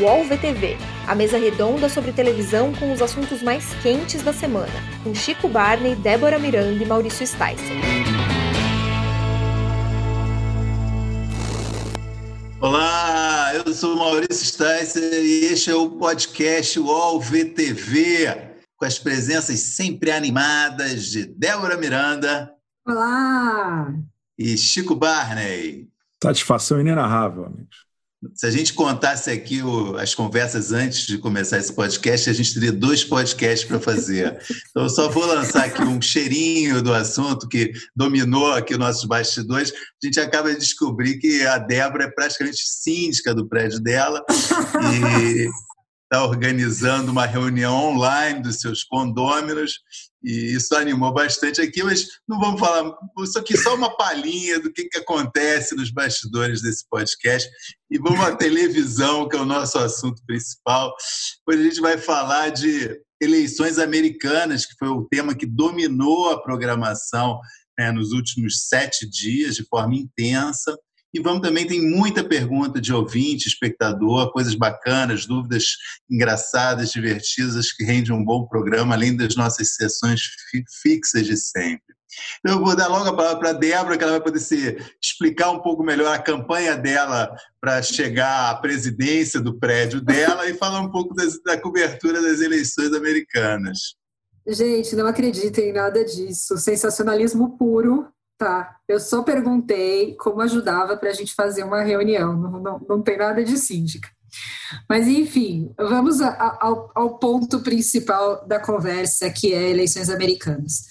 UOL VTV, a mesa redonda sobre televisão com os assuntos mais quentes da semana, com Chico Barney, Débora Miranda e Maurício Sticer. Olá, eu sou Maurício Sticer e este é o podcast UOL VTV, com as presenças sempre animadas de Débora Miranda. Olá! E Chico Barney. Satisfação inenarrável, amigos. Se a gente contasse aqui o, as conversas antes de começar esse podcast, a gente teria dois podcasts para fazer. Então, eu só vou lançar aqui um cheirinho do assunto que dominou aqui nossos bastidores. A gente acaba de descobrir que a Débora é praticamente síndica do prédio dela e está organizando uma reunião online dos seus condôminos e isso animou bastante aqui, mas não vamos falar, isso aqui só uma palhinha do que, que acontece nos bastidores desse podcast e vamos à televisão, que é o nosso assunto principal. Hoje a gente vai falar de eleições americanas, que foi o tema que dominou a programação né, nos últimos sete dias de forma intensa. E vamos também, tem muita pergunta de ouvinte, espectador, coisas bacanas, dúvidas engraçadas, divertidas, que rende um bom programa, além das nossas sessões fixas de sempre. Então, eu vou dar logo a palavra para a Débora, que ela vai poder se explicar um pouco melhor a campanha dela para chegar à presidência do prédio dela e falar um pouco das, da cobertura das eleições americanas. Gente, não acreditem em nada disso. Sensacionalismo puro. Tá, eu só perguntei como ajudava para a gente fazer uma reunião, não, não, não tem nada de síndica. Mas, enfim, vamos a, a, ao, ao, ponto principal da conversa, que é eleições americanas.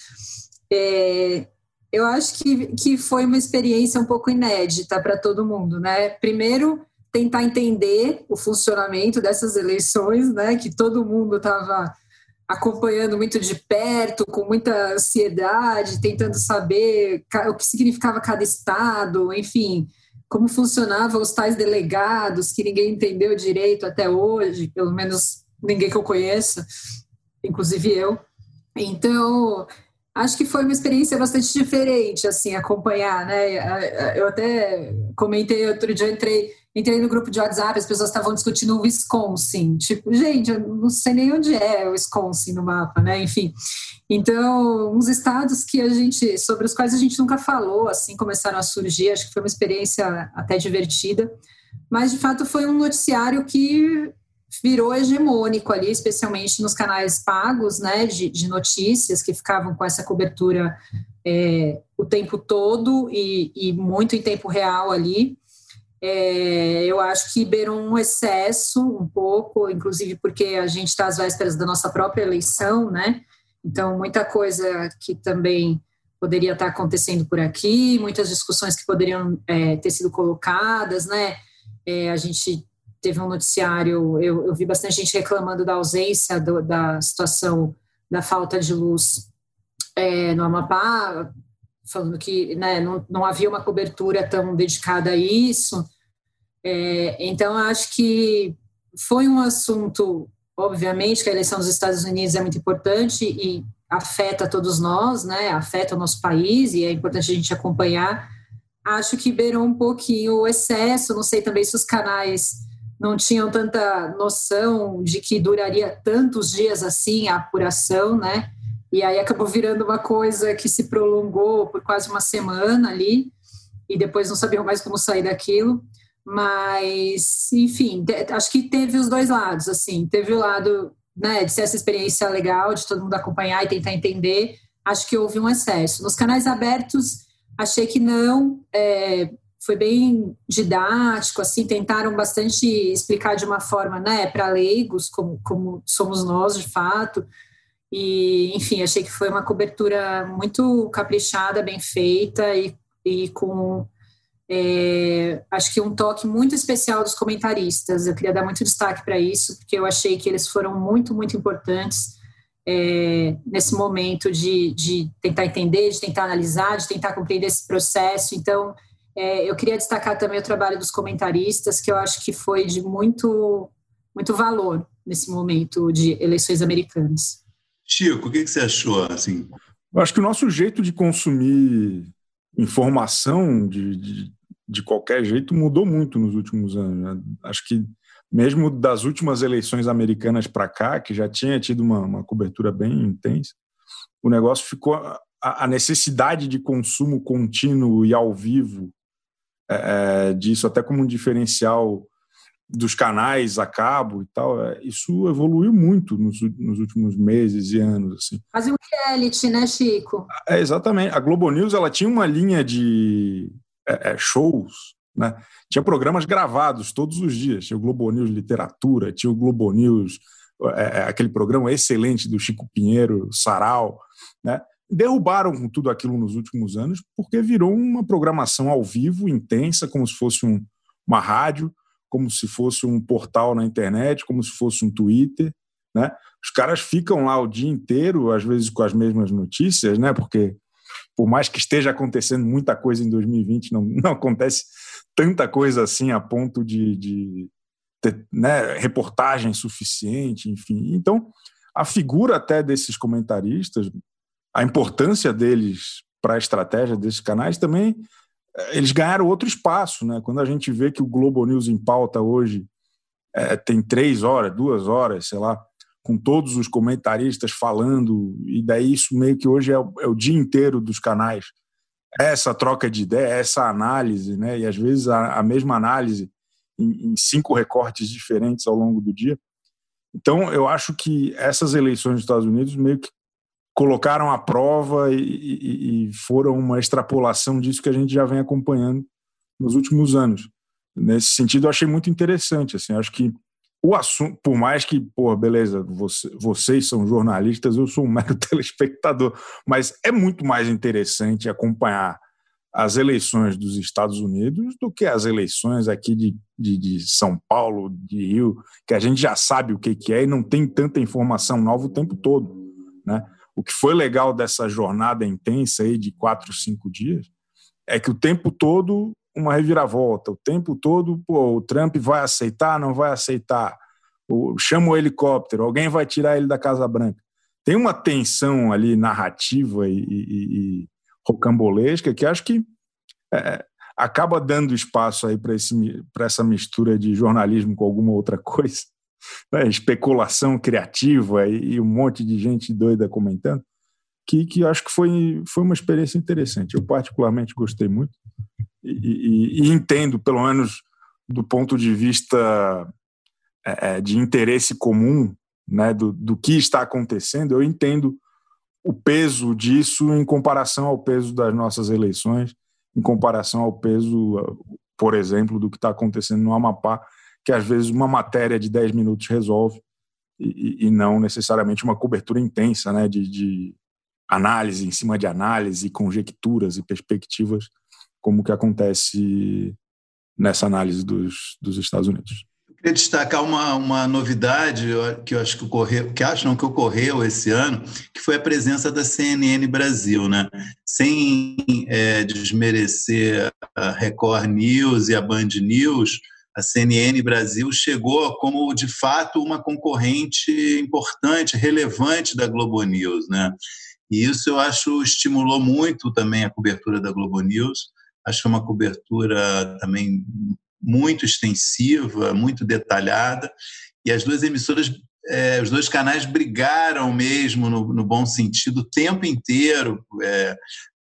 É, eu acho que, que foi uma experiência um pouco inédita para todo mundo, né? Primeiro, tentar entender o funcionamento dessas eleições, né? Que todo mundo estava acompanhando muito de perto, com muita ansiedade, tentando saber o que significava cada estado, enfim, como funcionavam os tais delegados que ninguém entendeu direito até hoje, pelo menos ninguém que eu conheça, inclusive eu. Então, acho que foi uma experiência bastante diferente, assim, acompanhar, né? Eu até comentei outro dia, entrei entrei no grupo de WhatsApp, as pessoas estavam discutindo o Wisconsin. Tipo, gente, eu não sei nem onde é o Wisconsin no mapa, né? Enfim. Então, uns estados que a gente, sobre os quais a gente nunca falou, assim, começaram a surgir. Acho que foi uma experiência até divertida. Mas, de fato, foi um noticiário que virou hegemônico ali, especialmente nos canais pagos, né, de, de notícias que ficavam com essa cobertura é, o tempo todo e, e muito em tempo real ali. É, eu acho que beirou um excesso um pouco, inclusive porque a gente está às vésperas da nossa própria eleição, né? Então, muita coisa que também poderia estar tá acontecendo por aqui, muitas discussões que poderiam é, ter sido colocadas, né? É, a gente teve um noticiário, eu, eu, vi bastante gente reclamando da ausência do, da situação da falta de luz é, no Amapá, falando que né, não, não havia uma cobertura tão dedicada a isso. É, então, acho que foi um assunto, obviamente, que a eleição dos Estados Unidos é muito importante e afeta todos nós, né? afeta o nosso país e é importante a gente acompanhar. Acho que beirou um pouquinho o excesso, não sei também se os canais não tinham tanta noção de que duraria tantos dias assim a apuração, né? E aí acabou virando uma coisa que se prolongou por quase uma semana ali, e depois não sabiam mais como sair daquilo. Mas, enfim, acho que teve os dois lados, assim, teve o lado né, de ser essa experiência legal, de todo mundo acompanhar e tentar entender. Acho que houve um excesso. Nos canais abertos, achei que não. É, foi bem didático, assim, tentaram bastante explicar de uma forma, né, para leigos, como, como somos nós, de fato, e, enfim, achei que foi uma cobertura muito caprichada, bem feita e, e com, é, acho que um toque muito especial dos comentaristas. Eu queria dar muito destaque para isso, porque eu achei que eles foram muito, muito importantes é, nesse momento de, de tentar entender, de tentar analisar, de tentar compreender esse processo. Então, é, eu queria destacar também o trabalho dos comentaristas, que eu acho que foi de muito, muito valor nesse momento de eleições americanas. Chico, o que, você achou? Assim? Eu acho que o nosso jeito de consumir informação de, de, de qualquer jeito mudou muito nos últimos anos. Né? Acho que mesmo das últimas eleições americanas para cá, que já tinha tido uma, uma, cobertura bem intensa, o negócio ficou. A, a necessidade de consumo contínuo e ao vivo é, é disso, até como um diferencial dos canais a cabo e tal, é, isso evoluiu muito nos, nos, últimos meses e anos. Assim. Quase um reality, né, Chico? É, exatamente. A Globo News ela tinha uma linha de é, é, shows, né? tinha programas gravados todos os dias. Tinha o Globo News Literatura, tinha o Globo News, é, é, aquele programa excelente do Chico Pinheiro, Sarau. Né? Derrubaram com tudo aquilo nos últimos anos porque virou uma programação ao vivo, intensa, como se fosse um, uma rádio como se fosse um portal na internet, como se fosse um Twitter, né? Os caras ficam lá o dia inteiro, às vezes com as mesmas notícias, né? Porque por mais que esteja acontecendo muita coisa em 2020, não, não acontece tanta coisa assim a ponto de, de ter né, reportagem suficiente, enfim. Então, a figura até desses comentaristas, a importância deles para a estratégia desses canais também eles ganharam outro espaço, né? Quando a gente vê que o Globo News em pauta hoje é, tem três horas, duas horas, sei lá, com todos os comentaristas falando, e daí isso meio que hoje é o, é o dia inteiro dos canais. Essa troca de ideia, essa análise, né? E às vezes a, a mesma análise em, em cinco recortes diferentes ao longo do dia. Então, eu acho que essas eleições dos Estados Unidos meio que colocaram à prova e, e, e, foram uma extrapolação disso que a gente já vem acompanhando nos últimos anos. Nesse sentido, eu achei muito interessante. Assim, acho que o assunto, por mais que, pô, beleza, você, vocês são jornalistas, eu sou um mero telespectador, mas é muito mais interessante acompanhar as eleições dos Estados Unidos do que as eleições aqui de, de, de São Paulo, de Rio, que a gente já sabe o que, que é e não tem tanta informação nova o tempo todo, né? O que foi legal dessa jornada intensa aí de quatro, cinco dias é que o tempo todo uma reviravolta, o tempo todo, pô, o Trump vai aceitar, não vai aceitar, o, chama o helicóptero, alguém vai tirar ele da Casa Branca. Tem uma tensão ali narrativa e, e, e rocambolesca que acho que é, acaba dando espaço aí para essa mistura de jornalismo com alguma outra coisa né, especulação criativa e, e, um monte de gente doida comentando, que, que acho que foi, foi uma experiência interessante. Eu particularmente gostei muito e, e, entendo, pelo menos do ponto de vista é, é, de interesse comum, né, do, do que está acontecendo, eu entendo o peso disso em comparação ao peso das nossas eleições, em comparação ao peso, por exemplo, do que está acontecendo no Amapá, que às vezes uma matéria de 10 minutos resolve e, e não necessariamente uma cobertura intensa né, de, de, análise em cima de análise, conjecturas e perspectivas, como que acontece nessa análise dos, dos Estados Unidos. Eu queria destacar uma, uma novidade que eu acho que ocorreu, que acho não que ocorreu esse ano, que foi a presença da CNN Brasil, né? Sem é, desmerecer a Record News e a Band News, a CNN Brasil chegou como, de fato, uma concorrente importante, relevante da Globo News. Né? E isso eu acho estimulou muito também a cobertura da Globo News. Acho que é uma cobertura também muito extensiva, muito detalhada. E as duas emissoras, é, os dois canais brigaram mesmo, no, no bom sentido, o tempo inteiro. É,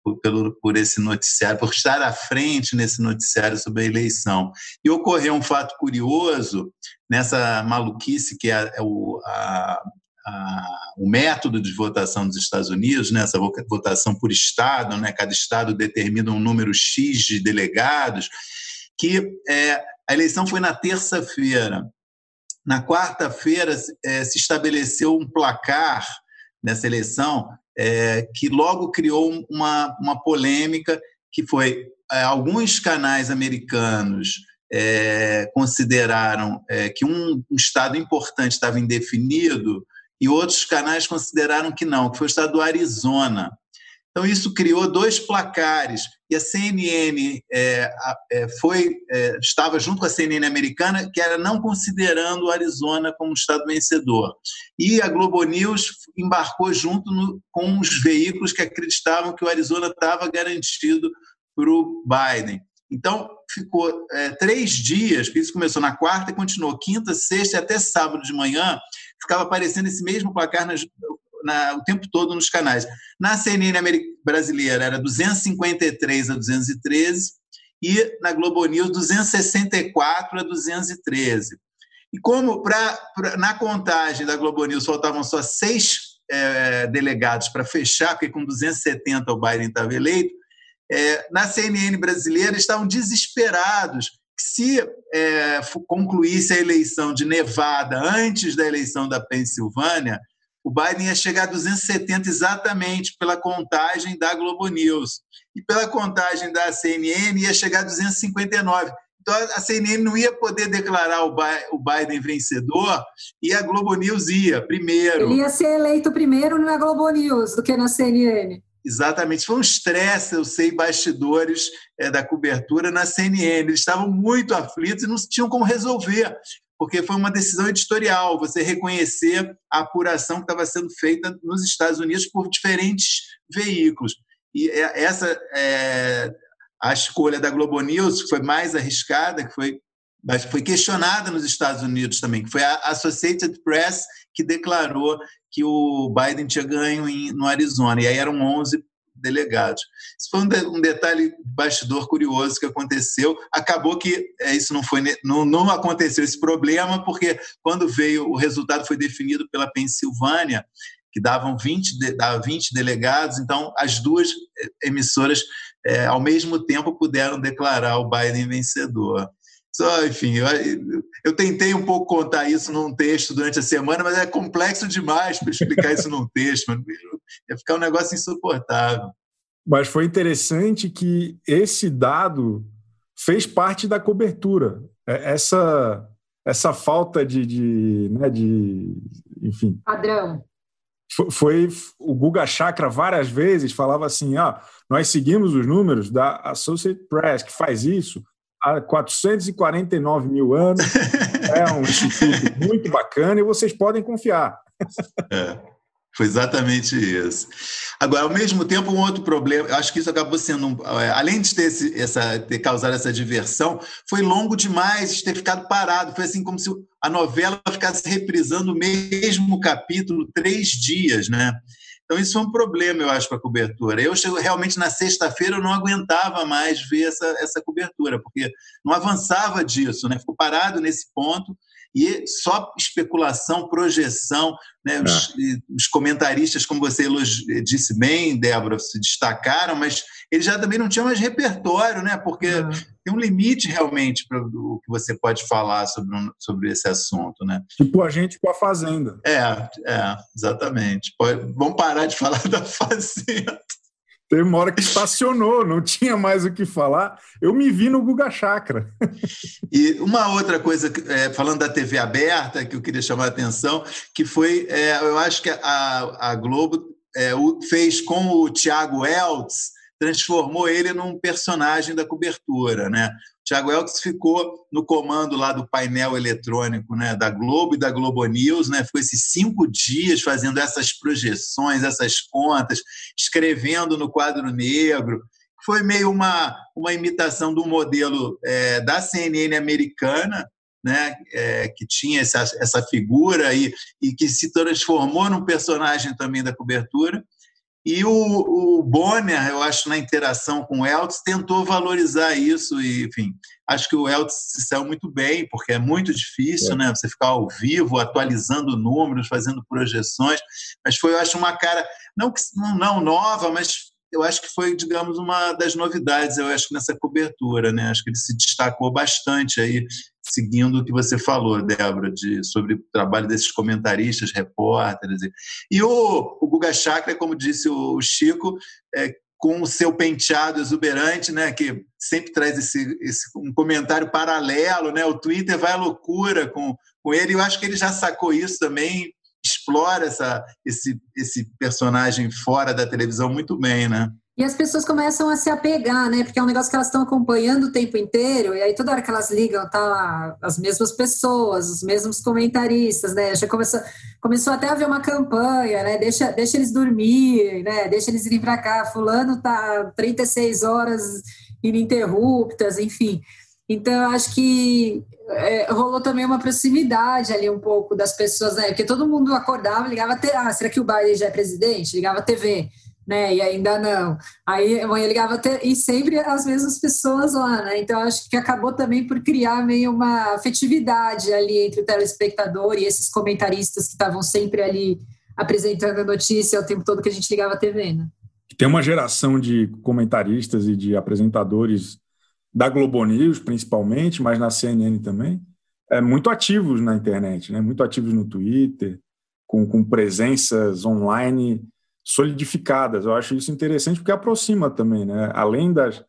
por, pelo, por esse noticiário, por estar à frente nesse noticiário sobre a eleição. E ocorreu um fato curioso nessa maluquice que é, é o, a, a, o método de votação dos Estados Unidos, né, votação por estado, né, cada estado determina um número X de delegados, que é, a eleição foi na terça-feira. Na quarta-feira é, se estabeleceu um placar nessa eleição é, que logo criou uma, uma polêmica que foi é, alguns canais americanos é, consideraram é, que um, um, estado importante estava indefinido e outros canais consideraram que não, que foi o estado do Arizona. Então, isso criou dois placares, e a CNN é, é, foi, é, estava junto com a CNN americana, que era não considerando o Arizona como estado vencedor. E a Globo News embarcou junto no, com os veículos que acreditavam que o Arizona estava garantido para o Biden. Então, ficou é, três dias, isso começou na quarta e continuou quinta, sexta e até sábado de manhã, ficava aparecendo esse mesmo placar nas, na, o tempo todo nos canais. Na CNN brasileira era 253 a 213 e na Globo News 264 a 213. E como pra, pra na contagem da Globo News faltavam só seis é, delegados para fechar, porque com 270 o Biden estava eleito, é, na CNN brasileira estavam desesperados se é, concluísse a eleição de Nevada antes da eleição da Pensilvânia, o Biden ia chegar a 270 exatamente pela contagem da Globo News. E pela contagem da CNN ia chegar a 259. Então a CNN não ia poder declarar o Biden vencedor e a Globo News ia primeiro. Ele ia ser eleito primeiro na Globo News do que na CNN. Exatamente. Foi um estresse, eu sei, bastidores é, da cobertura na CNN. Eles estavam muito aflitos e não tinham como resolver, porque foi uma decisão editorial, você reconhecer a apuração que estava sendo feita nos Estados Unidos por diferentes veículos. E é, essa é, a escolha da Globo News, que foi mais arriscada, que foi, mas foi questionada nos Estados Unidos também, que foi a Associated Press que declarou que o Biden tinha ganho em, no Arizona, e aí eram 11 delegados. Isso foi um, de, um detalhe bastidor curioso que aconteceu. Acabou que é, isso não foi não, não aconteceu esse problema, porque quando veio o resultado foi definido pela Pensilvânia, que davam 20, de, dava 20 delegados, então as duas é, emissoras é, ao mesmo tempo puderam declarar o Biden vencedor. Só, enfim, eu, eu, tentei um pouco contar isso num texto durante a semana, mas é complexo demais para explicar isso num texto. Ia ficar um negócio insuportável. Mas foi interessante que esse dado fez parte da cobertura. É, essa, essa falta de, de, né, de enfim. Padrão. Foi, foi, o Guga Chakra várias vezes falava assim: ah, nós seguimos os números da Associated Press, que faz isso há 449 mil anos. é um instituto muito bacana e vocês podem confiar. É, foi exatamente isso. Agora, ao mesmo tempo, um outro problema, eu acho que isso acabou sendo, um, é, além de ter, esse, essa, ter causado essa diversão, foi longo demais de ter ficado parado. Foi assim como se a novela ficasse reprisando o mesmo capítulo três dias, né? Então, isso foi um problema, eu acho, para a cobertura. Eu chego, realmente na sexta-feira eu não aguentava mais ver essa, essa cobertura, porque não avançava disso, né? Ficou parado nesse ponto e só especulação, projeção, né? Os, é. os, comentaristas, como você disse bem, Débora, se destacaram, mas eles já também não tinham mais repertório, né? Porque é. tem um limite realmente para o que você pode falar sobre, sobre esse assunto, né? Tipo a gente com a Fazenda. É, é, exatamente. Pode, vamos parar de falar da Fazenda. Teve uma hora que estacionou, não tinha mais o que falar. Eu me vi no Guga Chakra. E uma outra coisa, é, falando da TV aberta, que eu queria chamar a atenção, que foi, é, eu acho que a, a Globo é, fez com o Tiago Eltz, transformou ele num personagem da cobertura, né? Tiago Elks ficou no comando lá do painel eletrônico né, da Globo e da Globo News, né, ficou esses cinco dias fazendo essas projeções, essas contas, escrevendo no quadro negro. Foi meio uma, uma imitação do modelo é, da CNN americana, né, é, que tinha essa, essa figura e, e que se transformou num personagem também da cobertura. E o, o Bonner, eu acho, na interação com o Eltz, tentou valorizar isso e, enfim, acho que o Eltz se saiu muito bem, porque é muito difícil, é. né? Você ficar ao vivo, atualizando números, fazendo projeções, mas foi, eu acho, uma cara, não, não nova, mas eu acho que foi, digamos, uma das novidades, eu acho, nessa cobertura, né? Acho que ele se destacou bastante aí seguindo o que você falou, Débora, de, sobre o trabalho desses comentaristas, repórteres. E, e o, o Guga Chakra, como disse o Chico, é, com o seu penteado exuberante, né, que sempre traz esse, esse, um comentário paralelo, né, o Twitter vai à loucura com, com ele, eu acho que ele já sacou isso também, explora essa, esse, esse personagem fora da televisão muito bem, né? E as pessoas começam a se apegar, né? Porque é um negócio que elas estão acompanhando o tempo inteiro, e aí toda hora que elas ligam, tá as mesmas pessoas, os mesmos comentaristas, né? Já começou, começou até a haver uma campanha, né? Deixa, deixa eles dormir, né? Deixa eles irem para cá. Fulano tá 36 horas ininterruptas, enfim. Então, eu acho que é, rolou também uma proximidade ali um pouco das pessoas, né? Porque todo mundo acordava, ligava, te... ah, será que o Biden já é presidente? Ligava TV, né? E ainda não. Aí amanhã ligava te... e sempre as mesmas pessoas lá, né? Então, acho que acabou também por criar meio uma afetividade ali entre o telespectador e esses comentaristas que estavam sempre ali apresentando a notícia o tempo todo que a gente ligava a TV, né? Tem uma geração de comentaristas e de apresentadores da Globo News, principalmente, mas na CNN também, é, muito ativos na internet, né? muito ativos no Twitter, com, com presenças online solidificadas. Eu acho isso interessante porque aproxima também, né? Além das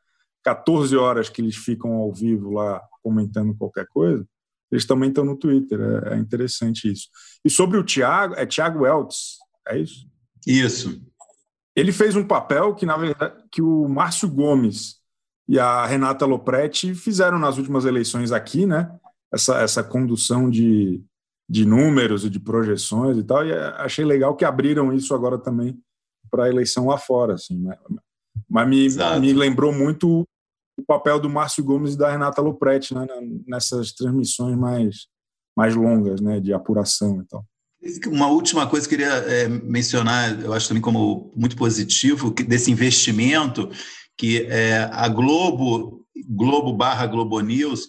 14 horas que eles ficam ao vivo lá comentando qualquer coisa, eles também estão no Twitter. É, é interessante isso. E sobre o Thiago, é Thiago Weltz, é isso? Isso. Ele fez um papel que, na verdade, que o Márcio Gomes e a Renata Lopretti fizeram nas últimas eleições aqui, né? Essa, essa condução de, de números e de projeções e tal, e achei legal que abriram isso agora também para a eleição lá fora, assim, né? mas me, me lembrou muito o papel do Márcio Gomes e da Renata Lopretti né? nessas transmissões mais, mais longas, né? De apuração e tal. Uma última coisa que eu queria é, mencionar, eu acho também como muito positivo, desse investimento que é, a Globo, Globo barra Globo News,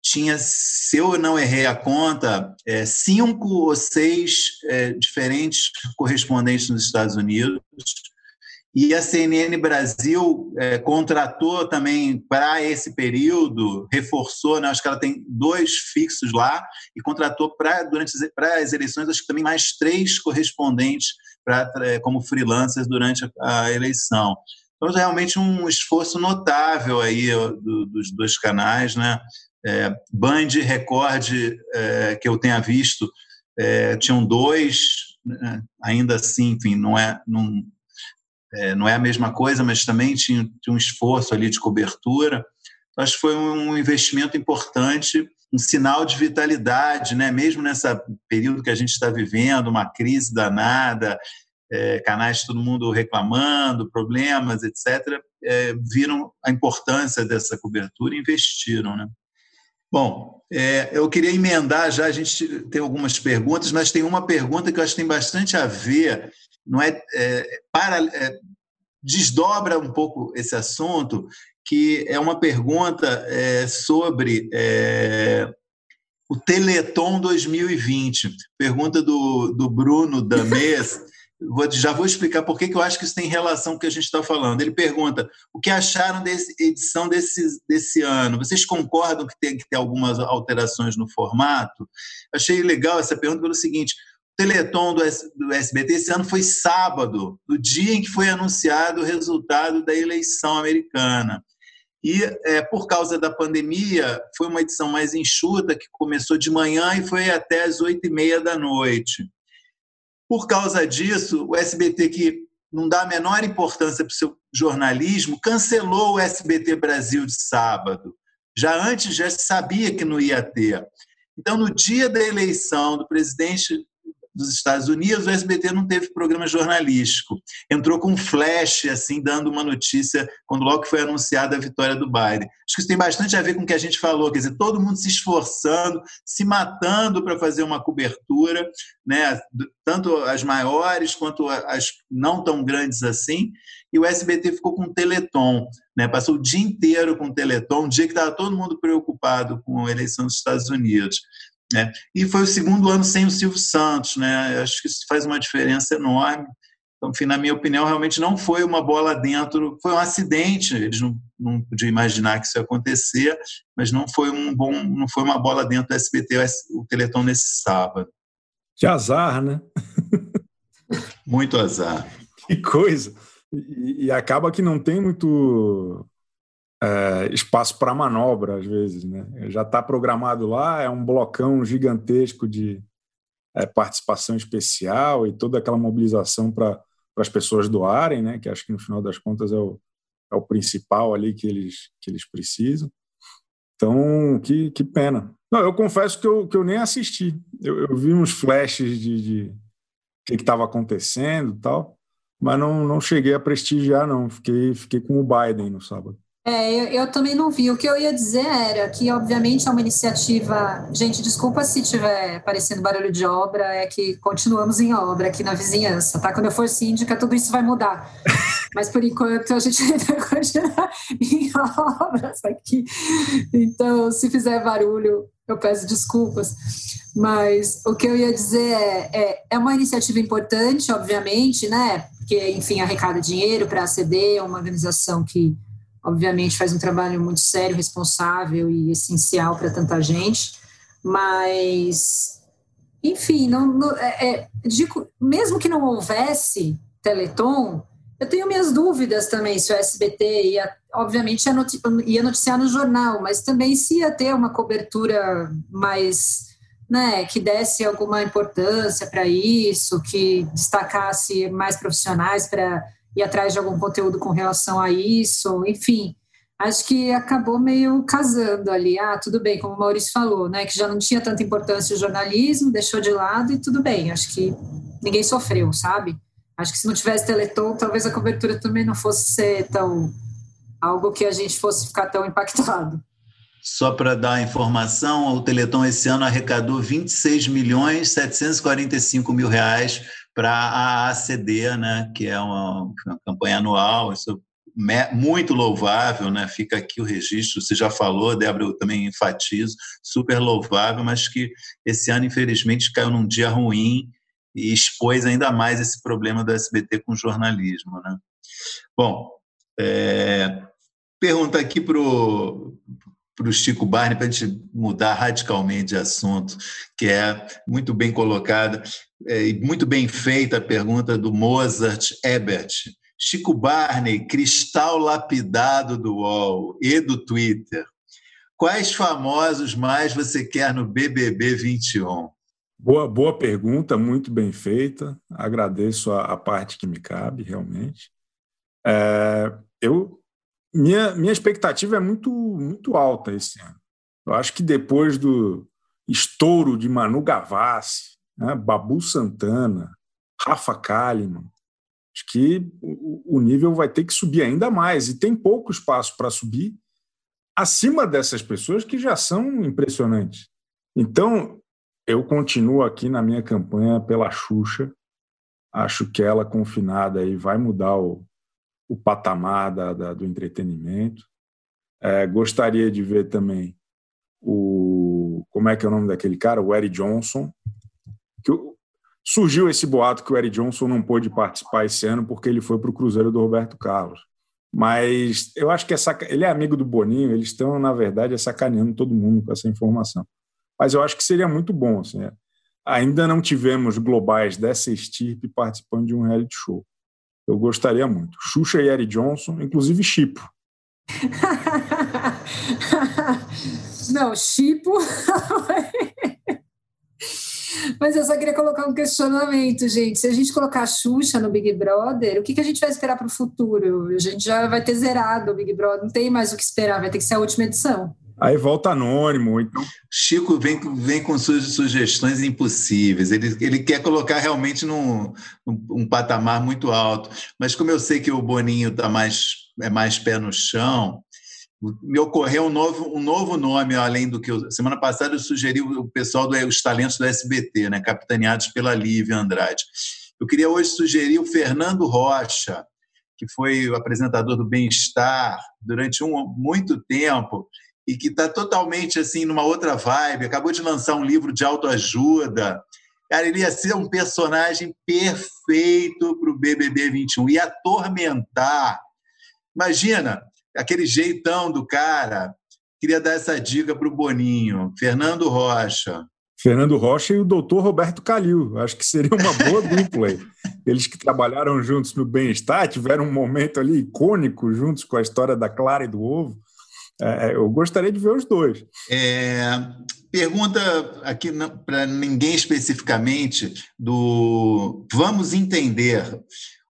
tinha, se eu não errei a conta, é, cinco ou seis é, diferentes correspondentes nos Estados Unidos. E a CNN Brasil é, contratou também para esse período, reforçou, né, acho que ela tem dois fixos lá, e contratou para durante as eleições, acho que também mais três correspondentes pra, é, como freelancers durante a, a eleição. Então, realmente um esforço notável aí do, dos dois canais, né? É, Band Record, é, que eu tenha visto, é, tinham dois, né? ainda assim, enfim, não é, não, é, não é a mesma coisa, mas também tinha, tinha um esforço ali de cobertura. Então, acho que foi um investimento importante, um sinal de vitalidade, né? mesmo nessa período que a gente está vivendo, uma crise danada, é, canais todo mundo reclamando, problemas, etc., é, viram a importância dessa cobertura e investiram. Né? Bom, é, eu queria emendar já, a gente tem algumas perguntas, mas tem uma pergunta que eu acho que tem bastante a ver, não é, é para é, desdobra um pouco esse assunto, que é uma pergunta é, sobre o Teleton 2020. Pergunta do, do Bruno Damês, já vou explicar por que eu acho que isso tem relação com o que a gente está falando. Ele pergunta: o que acharam da edição desse, desse ano? Vocês concordam que tem que ter algumas alterações no formato? Achei legal essa pergunta pelo seguinte: o Teleton do, do SBT esse ano foi sábado, no dia em que foi anunciado o resultado da eleição americana. E, é, por causa da pandemia, foi uma edição mais enxuta, que começou de manhã e foi até as oito e meia da noite. Por causa disso, o SBT, que não dá a menor importância para o seu jornalismo, cancelou o SBT Brasil de sábado. Já antes já sabia que não ia ter. Então, no dia da eleição do presidente dos Estados Unidos, o SBT não teve programa jornalístico. Entrou com um flash, assim, dando uma notícia quando logo foi anunciada a vitória do Biden. Acho que isso tem bastante a ver com o que a gente falou, quer dizer, todo mundo se esforçando, se matando para fazer uma cobertura, né? tanto as maiores quanto as não tão grandes assim, e o SBT ficou com o Teleton, né? passou o dia inteiro com o Teleton, um dia que estava todo mundo preocupado com a eleição dos Estados Unidos. Né? E foi o segundo ano sem o Silvio Santos, né? acho que isso faz uma diferença enorme. Então, enfim, na minha opinião, realmente não foi uma bola dentro, foi um acidente. Eles não, não podiam imaginar que isso ia acontecer, mas não foi um bom, não foi uma bola dentro do SBT, o Teleton nesse sábado. Que azar, né? Muito azar. Que coisa. E, e acaba que não tem muito é, espaço para manobra, às vezes. Né? Já está programado lá, é um blocão gigantesco de é, participação especial e toda aquela mobilização para as pessoas doarem, né? que acho que no final das contas é o, é o principal ali que eles, que eles precisam. Então, que, que pena. Não, eu confesso que eu, que eu nem assisti. Eu, eu vi uns flashes de, o que estava acontecendo tal, mas não, não cheguei a prestigiar, não. Fiquei, fiquei com o Biden no sábado. É, eu, eu, também não vi. O que eu ia dizer era que, obviamente, é uma iniciativa. Gente, desculpa se estiver parecendo barulho de obra, é que continuamos em obra aqui na vizinhança, tá? Quando eu for síndica, tudo isso vai mudar. Mas por enquanto a gente ainda continua em obras aqui. Então, se fizer barulho, eu peço desculpas. Mas o que eu ia dizer é, é, é uma iniciativa importante, obviamente, né? Porque, enfim, arrecada dinheiro para aceder a uma organização que obviamente faz um trabalho muito sério, responsável e essencial para tanta gente, mas, enfim, não, não é, é, digo, mesmo que não houvesse Teleton, eu tenho minhas dúvidas também se o SBT ia, obviamente, ia, noti ia noticiar no jornal, mas também se ia ter uma cobertura mais, né, que desse alguma importância para isso, que destacasse mais profissionais para ir atrás de algum conteúdo com relação a isso, enfim. Acho que acabou meio casando ali. Ah, tudo bem, como o Maurício falou, né? Que já não tinha tanta importância o jornalismo, deixou de lado e tudo bem. Acho que ninguém sofreu, sabe? Acho que se não tivesse Teleton, talvez a cobertura também não fosse ser tão. algo que a gente fosse ficar tão impactado. Só para dar informação, o Teleton esse ano arrecadou 26 milhões 745 mil reais para a ACD, né, que é uma, uma campanha anual, isso é muito louvável, né? Fica aqui o registro, você já falou, Débora, eu também enfatizo, super louvável, mas que esse ano, infelizmente, caiu num dia ruim e expôs ainda mais esse problema do SBT com jornalismo, né? Bom, é, pergunta aqui para o para o Chico Barney, para a gente mudar radicalmente de assunto, que é muito bem colocada e muito bem feita a pergunta do Mozart Ebert. Chico Barney, cristal lapidado do UOL e do Twitter. Quais famosos mais você quer no BBB 21? Boa, boa pergunta, muito bem feita. Agradeço a, a parte que me cabe, realmente. É, eu minha, minha expectativa é muito, muito alta esse ano. Eu acho que depois do estouro de Manu Gavassi, né, Babu Santana, Rafa Kalimann, acho que o, nível vai ter que subir ainda mais. E tem pouco espaço para subir acima dessas pessoas que já são impressionantes. Então, eu continuo aqui na minha campanha pela Xuxa. Acho que ela confinada aí vai mudar o, o patamar da, da, do entretenimento. É, gostaria de ver também o. Como é que é o nome daquele cara? O Eric Johnson. Que surgiu esse boato que o Eric Johnson não pôde participar esse ano porque ele foi para o Cruzeiro do Roberto Carlos. Mas eu acho que essa, ele é amigo do Boninho, eles estão, na verdade, sacaneando todo mundo com essa informação. Mas eu acho que seria muito bom. Assim, é. ainda não tivemos globais dessa estirpe participando de um reality show. Eu gostaria muito. Xuxa e Eric Johnson, inclusive Chipo. Não, Chipo. Mas eu só queria colocar um questionamento, gente. Se a gente colocar a Xuxa no Big Brother, o que, que a gente vai esperar para o futuro? A gente já vai ter zerado o Big Brother, não tem mais o que esperar, vai ter que ser a última edição. Aí volta anônimo. Então... Chico vem, vem com suas sugestões impossíveis. Ele, ele quer colocar realmente num, num um patamar muito alto. Mas como eu sei que o Boninho tá mais, é mais pé no chão, me ocorreu um novo, um novo nome, além do que eu, semana passada eu sugeri o pessoal dos talentos do SBT, né, capitaneados pela Lívia Andrade. Eu queria hoje sugerir o Fernando Rocha, que foi o apresentador do Bem-Estar durante um, muito tempo e que está totalmente assim numa outra vibe, acabou de lançar um livro de autoajuda. Cara, ele ia ser um personagem perfeito para o BBB 21, ia atormentar. Imagina, aquele jeitão do cara. Queria dar essa dica para o Boninho. Fernando Rocha. Fernando Rocha e o doutor Roberto Calil. Acho que seria uma boa dupla. Eles que trabalharam juntos no Bem-Estar, tiveram um momento ali icônico juntos com a história da Clara e do Ovo. É, é, eu gostaria de ver os dois. É, pergunta aqui para ninguém especificamente do vamos entender.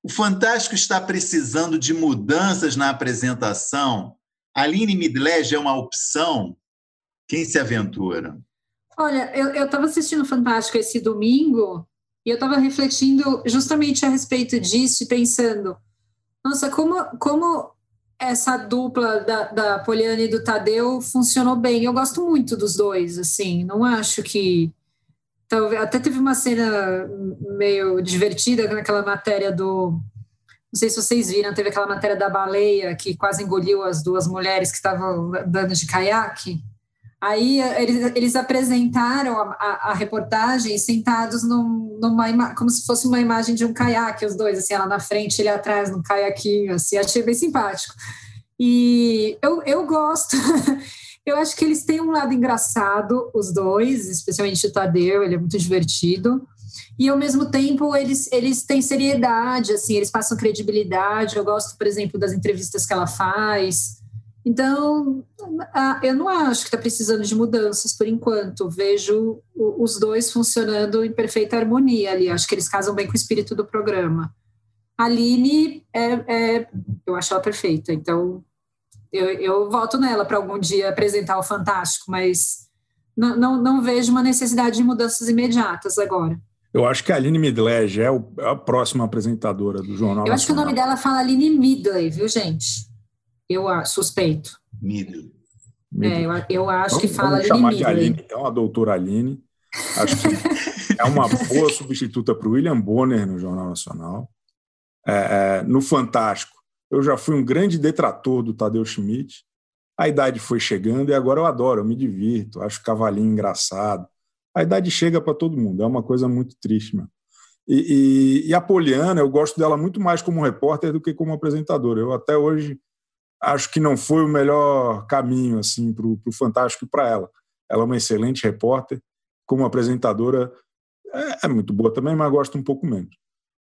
O Fantástico está precisando de mudanças na apresentação. Aline Midlege é uma opção? Quem se aventura? Olha, eu estava assistindo Fantástico esse domingo e eu estava refletindo justamente a respeito disso e pensando, nossa, como, como essa dupla da, da Poliana e do Tadeu funcionou bem. Eu gosto muito dos dois, assim, não acho que. Talvez, até teve uma cena meio divertida naquela matéria do. Não sei se vocês viram, teve aquela matéria da baleia que quase engoliu as duas mulheres que estavam andando de caiaque. Aí eles, eles apresentaram a, a, a, reportagem sentados num, numa como se fosse uma imagem de um caiaque, os dois, assim, ela na frente, ele atrás, num caiaquinho, assim, achei bem simpático. E eu, eu gosto, eu acho que eles têm um lado engraçado, os dois, especialmente o Tadeu, ele é muito divertido. E ao mesmo tempo eles, eles têm seriedade, assim, eles passam credibilidade. Eu gosto, por exemplo, das entrevistas que ela faz. Então, eu não acho que está precisando de mudanças por enquanto. Vejo os dois funcionando em perfeita harmonia ali. Acho que eles casam bem com o espírito do programa. A Aline, é, é eu acho ela perfeita. Então, eu, eu voto nela para algum dia apresentar o Fantástico, mas não, não, não, vejo uma necessidade de mudanças imediatas agora. Eu acho que a Aline Midley é, o, é a próxima apresentadora do Jornal Eu acho que o nome dela fala Aline Midley, viu, gente? Eu suspeito. Midley. É, eu, eu acho vamos, que fala vamos chamar de Aline, então, a doutora Aline. Acho que é uma boa substituta para o William Bonner no Jornal Nacional. É, é, no Fantástico, eu já fui um grande detrator do Tadeu Schmidt. A idade foi chegando e agora eu adoro, eu me divirto, acho o cavalinho engraçado. A idade chega para todo mundo, é uma coisa muito triste, mano. E, e, e, a Poliana, eu gosto dela muito mais como repórter do que como apresentadora. Eu até hoje acho que não foi o melhor caminho assim para o Fantástico e para ela. Ela é uma excelente repórter, como apresentadora é, é, muito boa também, mas gosto um pouco menos.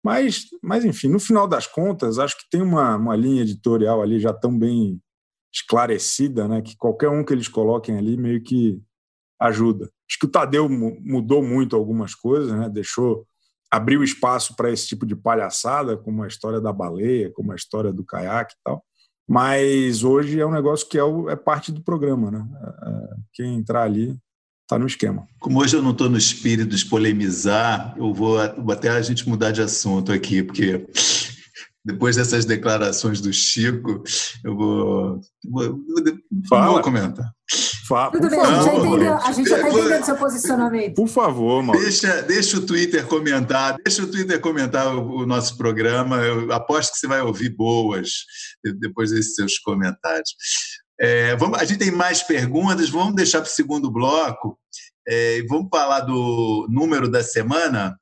Mas, mas enfim, no final das contas, acho que tem uma, uma linha editorial ali já tão bem esclarecida, né, que qualquer um que eles coloquem ali meio que ajuda. Acho que o Tadeu mudou muito algumas coisas, né, deixou abriu espaço para esse tipo de palhaçada, como a história da baleia, como a história do caiaque e tal. Mas hoje é um negócio que é, o, é parte do programa, né? É, é quem entrar ali está no esquema. Como hoje eu não estou no espírito de polemizar, eu vou, vou até a gente mudar de assunto aqui, porque depois dessas declarações do Chico, eu vou, vou, Fala. vou comentar. Fala, Tudo bem, a gente, já entendeu, a gente já está entendendo seu posicionamento. Por favor, Mauro. Deixa, deixa o Twitter comentar, deixa o Twitter comentar o, o, nosso programa. Eu aposto que você vai ouvir boas depois desses seus comentários. É, vamos, a gente tem mais perguntas, vamos deixar para o segundo bloco. É, vamos falar do número da semana.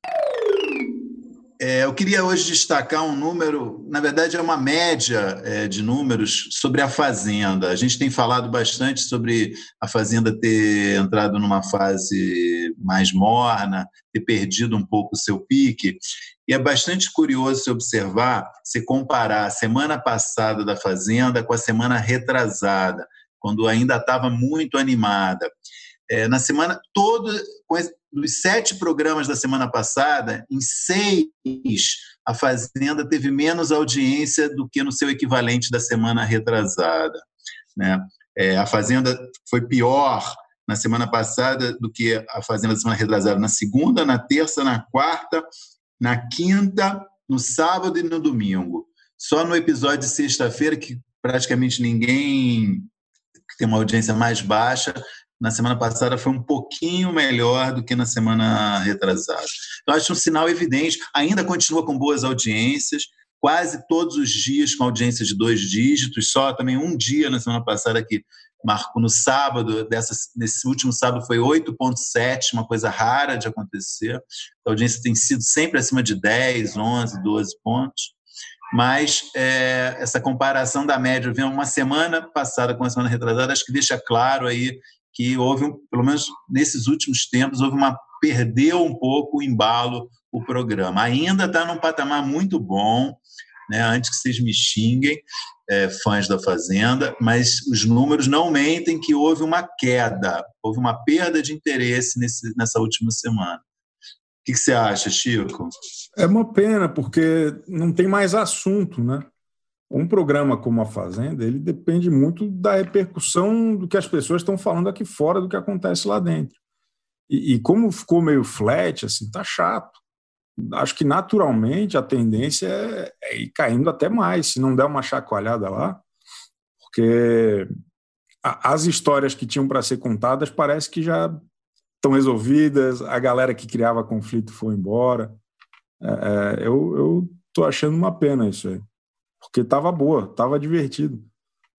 É, eu queria hoje destacar um número, na verdade é uma média é, de números sobre a Fazenda. A gente tem falado bastante sobre a Fazenda ter entrado numa fase mais morna, ter perdido um pouco o seu pique, e é bastante curioso se observar, se comparar a semana passada da Fazenda com a semana retrasada, quando ainda estava muito animada. É, na semana toda, dos sete programas da semana passada, em seis a Fazenda teve menos audiência do que no seu equivalente da semana retrasada. Né? É, a Fazenda foi pior na semana passada do que a Fazenda da semana retrasada na segunda, na terça, na quarta, na quinta, no sábado e no domingo. Só no episódio de sexta-feira, que praticamente ninguém tem uma audiência mais baixa, na semana passada foi um pouquinho melhor do que na semana retrasada. Então, acho um sinal evidente. Ainda continua com boas audiências, quase todos os dias com audiência de dois dígitos, só também um dia na semana passada que marcou no sábado, dessa, nesse último sábado foi 8,7, uma coisa rara de acontecer. A audiência tem sido sempre acima de 10, 11, 12 pontos. Mas é, essa comparação da média, vem uma semana passada com a semana retrasada, acho que deixa claro aí que houve, pelo menos nesses últimos tempos, houve uma perdeu um pouco o embalo o programa. Ainda está num patamar muito bom, né, antes que vocês me xinguem, é, fãs da Fazenda, mas os números não mentem que houve uma queda, houve uma perda de interesse nesse, nessa última semana. O que, que você acha, Chico? É uma pena, porque não tem mais assunto, né? Um programa como a Fazenda, ele depende muito da repercussão do que as pessoas estão falando aqui fora do que acontece lá dentro. E, e como ficou meio flat, assim, tá chato. Acho que naturalmente a tendência é, é, ir caindo até mais. Se não der uma chacoalhada lá, porque as histórias que tinham para ser contadas parece que já estão resolvidas, a galera que criava conflito foi embora. É, é eu estou achando uma pena isso aí, porque estava boa, estava divertido.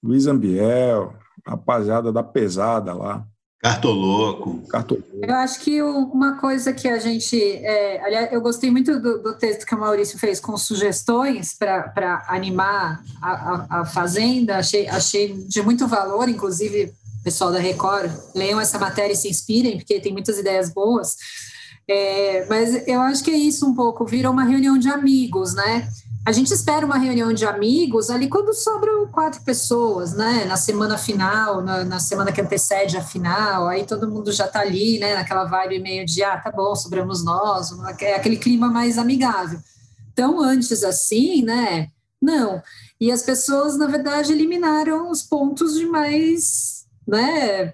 Luiz Ambiel, rapaziada da pesada lá. Cartoloco. Cartoloco. Eu acho que uma coisa que a gente. É, aliás, eu gostei muito do, do, texto que o Maurício fez com sugestões para animar a, a, a, Fazenda. Achei, achei de muito valor, inclusive, pessoal da Record, leiam essa matéria e se inspirem, porque tem muitas ideias boas. É, mas eu acho que é isso um pouco, vira uma reunião de amigos, né? A gente espera uma reunião de amigos ali quando sobram quatro pessoas, né? Na semana final, na, na semana que antecede a final, aí todo mundo já tá ali, né? Naquela vibe meio de, ah, tá bom, sobramos nós, é aquele clima mais amigável. Então, antes assim, né? Não. E as pessoas, na verdade, eliminaram os pontos de mais, né?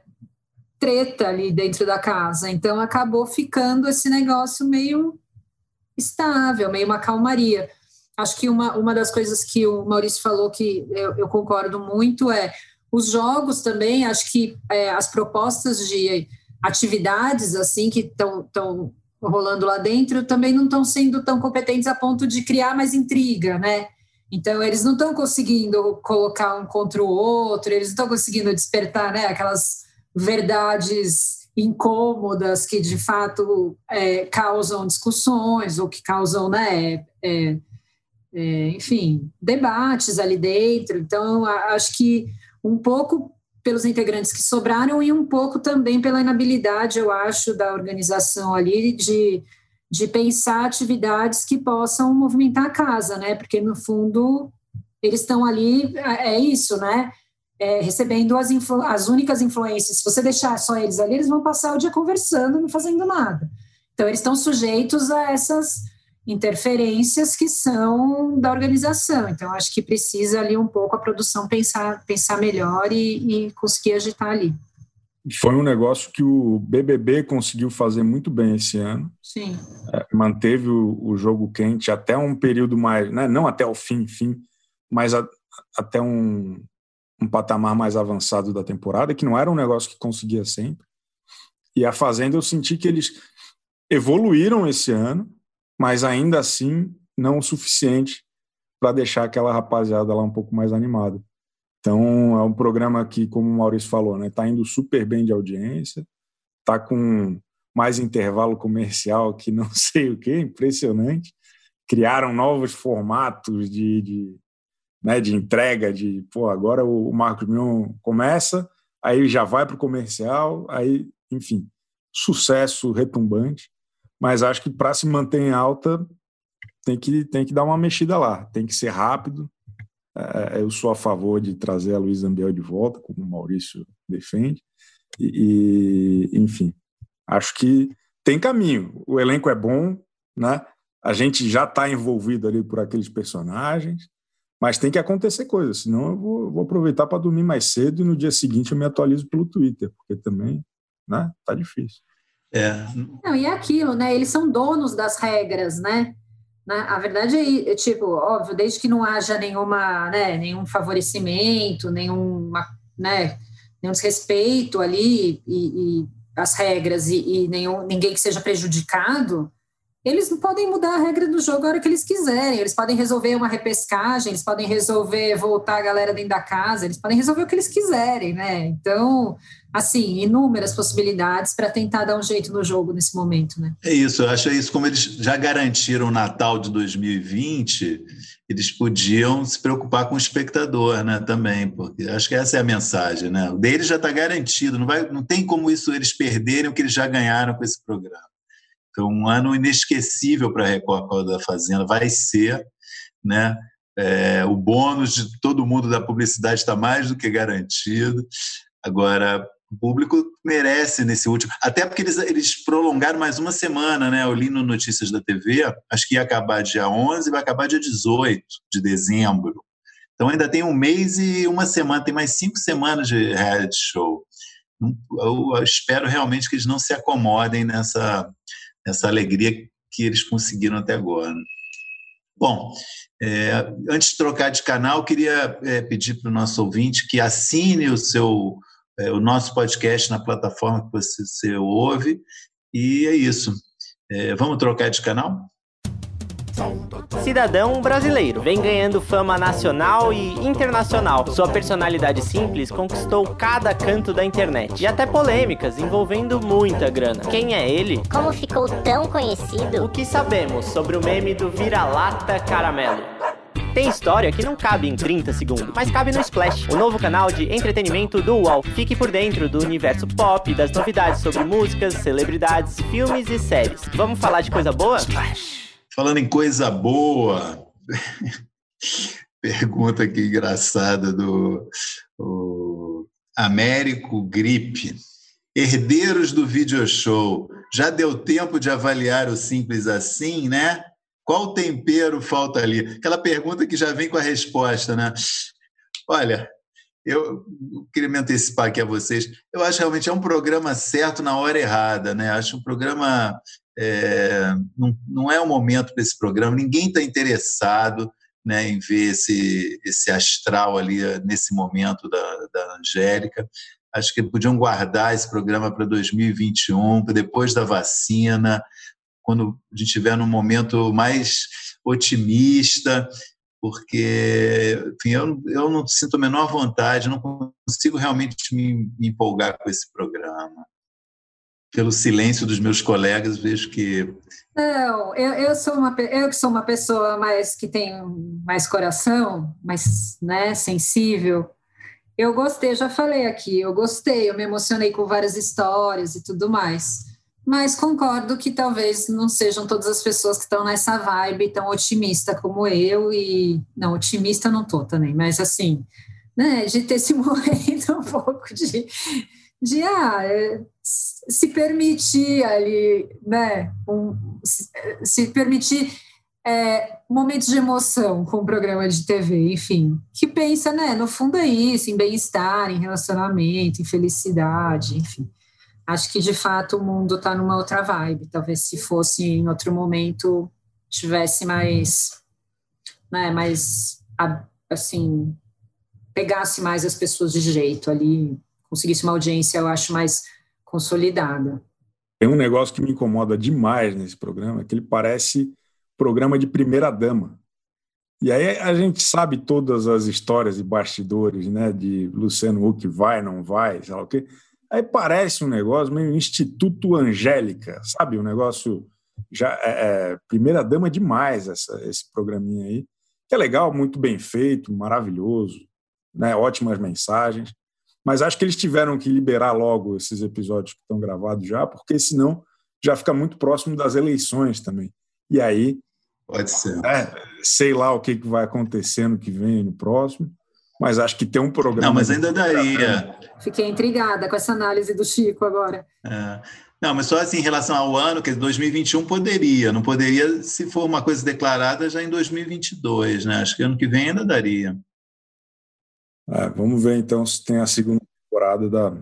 Treta ali dentro da casa. Então, acabou ficando esse negócio meio estável, meio uma calmaria. Acho que uma, uma das coisas que o Maurício falou que eu, eu concordo muito é os jogos também, acho que é, as propostas de atividades assim que estão rolando lá dentro também não estão sendo tão competentes a ponto de criar mais intriga, né? Então eles não estão conseguindo colocar um contra o outro, eles não estão conseguindo despertar, né? Aquelas verdades incômodas que de fato é, causam discussões ou que causam, né? É, é, enfim, debates ali dentro. Então, acho que um pouco pelos integrantes que sobraram e um pouco também pela inabilidade, eu acho, da organização ali de, de pensar atividades que possam movimentar a casa, né? Porque, no fundo, eles estão ali, é, é isso, né? É, recebendo as, as únicas influências. Se você deixar só eles ali, eles vão passar o dia conversando, não fazendo nada. Então, eles estão sujeitos a essas interferências que são da organização. Então, acho que precisa ali um pouco a produção pensar, pensar melhor e, e conseguir agitar ali. Foi um negócio que o BBB conseguiu fazer muito bem esse ano. Sim. É, manteve o, o, jogo quente até um período mais, né, não até o fim, fim, mas a, até um, um patamar mais avançado da temporada, que não era um negócio que conseguia sempre. E a Fazenda eu senti que eles evoluíram esse ano, mas ainda assim não o suficiente para deixar aquela rapaziada lá um pouco mais animada. Então, é um programa que, como o Maurício falou, né, tá indo super bem de audiência, tá com mais intervalo comercial que não sei o que, impressionante. Criaram novos formatos de, de, né, de entrega, de, pô, agora o Marcos Mion começa, aí já vai para o comercial, aí, enfim, sucesso retumbante mas acho que para se manter em alta tem que, tem que dar uma mexida lá, tem que ser rápido. É, eu sou a favor de trazer a Luiz Ambiel de volta, como o Maurício defende. E, e, enfim, acho que tem caminho. O elenco é bom, né? A gente já está envolvido ali por aqueles personagens, mas tem que acontecer coisa, senão eu vou, vou aproveitar para dormir mais cedo e no dia seguinte eu me atualizo pelo Twitter, porque também, né? Tá difícil. É. Não, e é aquilo, né? Eles são donos das regras, né? A verdade é, é, tipo, óbvio, desde que não haja nenhuma, né, nenhum favorecimento, nenhuma, né, nenhum desrespeito ali e, e as regras e, e nenhum, ninguém que seja prejudicado, eles podem mudar a regra do jogo a hora que eles quiserem. Eles podem resolver uma repescagem, eles podem resolver voltar a galera dentro da casa, eles podem resolver o que eles quiserem, né? Então, assim, inúmeras possibilidades para tentar dar um jeito no jogo nesse momento, né? É isso, eu acho isso. Como eles já garantiram o Natal de 2020, eles podiam se preocupar com o espectador, né? Também, porque acho que essa é a mensagem, né? O deles já está garantido, não, vai, não tem como isso eles perderem o que eles já ganharam com esse programa. Então, um ano inesquecível para a Record da Fazenda vai ser, né? É, o bônus de todo mundo da publicidade está mais do que garantido. Agora, o público merece nesse último. Até porque eles, eles prolongaram mais uma semana, né? Eu li no Notícias da TV, acho que ia acabar dia 11 e vai acabar dia 18 de dezembro. Então ainda tem um mês e uma semana, tem mais cinco semanas de reality show. Eu espero realmente que eles não se acomodem nessa essa alegria que eles conseguiram até agora. Bom, é, antes de trocar de canal, queria é, pedir para o nosso ouvinte que assine o seu é, o nosso podcast na plataforma que você, você ouve. E é isso. É, vamos trocar de canal? Cidadão brasileiro, vem ganhando fama nacional e internacional. Sua personalidade simples conquistou cada canto da internet e até polêmicas envolvendo muita grana. Quem é ele? Como ficou tão conhecido? O que sabemos sobre o meme do vira-lata caramelo? Tem história que não cabe em 30 segundos, mas cabe no Splash, o novo canal de entretenimento do UOL. Fique por dentro do universo pop, das novidades sobre músicas, celebridades, filmes e séries. Vamos falar de coisa boa? Splash. Falando em coisa boa, pergunta aqui engraçada do Américo Gripe. Herdeiros do video show, já deu tempo de avaliar o simples assim, né? Qual tempero falta ali? Aquela pergunta que já vem com a resposta, né? Olha, eu queria me antecipar aqui a vocês. Eu acho realmente é um programa certo na hora errada, né? Acho um programa é, não, não é o momento para esse programa, ninguém está interessado né, em ver esse, esse astral ali eh, nesse momento da, da Angélica. Acho que podiam guardar esse programa para 2021, para depois da vacina, quando a gente estiver num momento mais otimista, porque enfim, eu, eu não sinto a menor vontade, não consigo realmente me, me empolgar com esse programa pelo silêncio dos meus colegas, vejo que. Não, eu, eu sou uma eu que sou uma pessoa mais que tem mais coração, mais né, sensível. Eu gostei, já falei aqui, eu gostei, eu me emocionei com várias histórias e tudo mais. Mas concordo que talvez não sejam todas as pessoas que estão nessa vibe tão otimista como eu e não otimista não tô também, mas assim, né, de ter se morrido um pouco de de ah, é, se permitir ali, né, um, se, se, permitir é, momentos de emoção com o programa de TV, enfim, que pensa, né, no fundo é isso, em bem-estar, em relacionamento, em felicidade, enfim. Acho que de fato o mundo está numa outra vibe. Talvez se fosse em outro momento tivesse mais, né, mais assim, pegasse mais as pessoas de jeito ali, conseguisse uma audiência, eu acho, mais consolidada. Tem um negócio que me incomoda demais nesse programa, que ele parece programa de primeira dama. E aí a gente sabe todas as histórias e bastidores, né, de Luciano Huck vai, não vai, sei lá o quê. Aí parece um negócio meio Instituto Angélica, sabe? Um negócio já é, é, primeira dama demais essa, esse programinha aí, que é legal, muito bem feito, maravilhoso, né? Ótimas mensagens. Mas acho que eles tiveram que liberar logo esses episódios que estão gravados já, porque senão já fica muito próximo das eleições também. E aí. Pode ser. É, sei lá o que, vai acontecer no que vem no próximo, mas acho que tem um programa. Não, mas ainda daria. Fiquei intrigada com essa análise do Chico agora. É. Não, mas só assim, em relação ao ano, que 2021 poderia, não poderia se for uma coisa declarada já em 2022, né? Acho que ano que vem ainda daria. É, vamos ver então se tem a segunda temporada da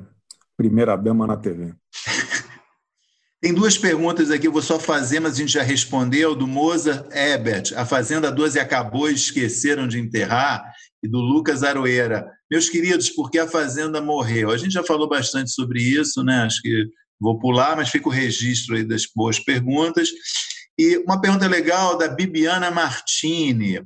Primeira Dama na TV. Tem duas perguntas aqui, eu vou só fazer, mas a gente já respondeu, do Mozart Ebert, A Fazenda 12 acabou e esqueceram de enterrar, e do Lucas Aroeira. Meus queridos, por que a Fazenda morreu? A gente já falou bastante sobre isso, né? Acho que vou pular, mas fica o registro aí das boas perguntas. E uma pergunta legal da Bibiana Martini.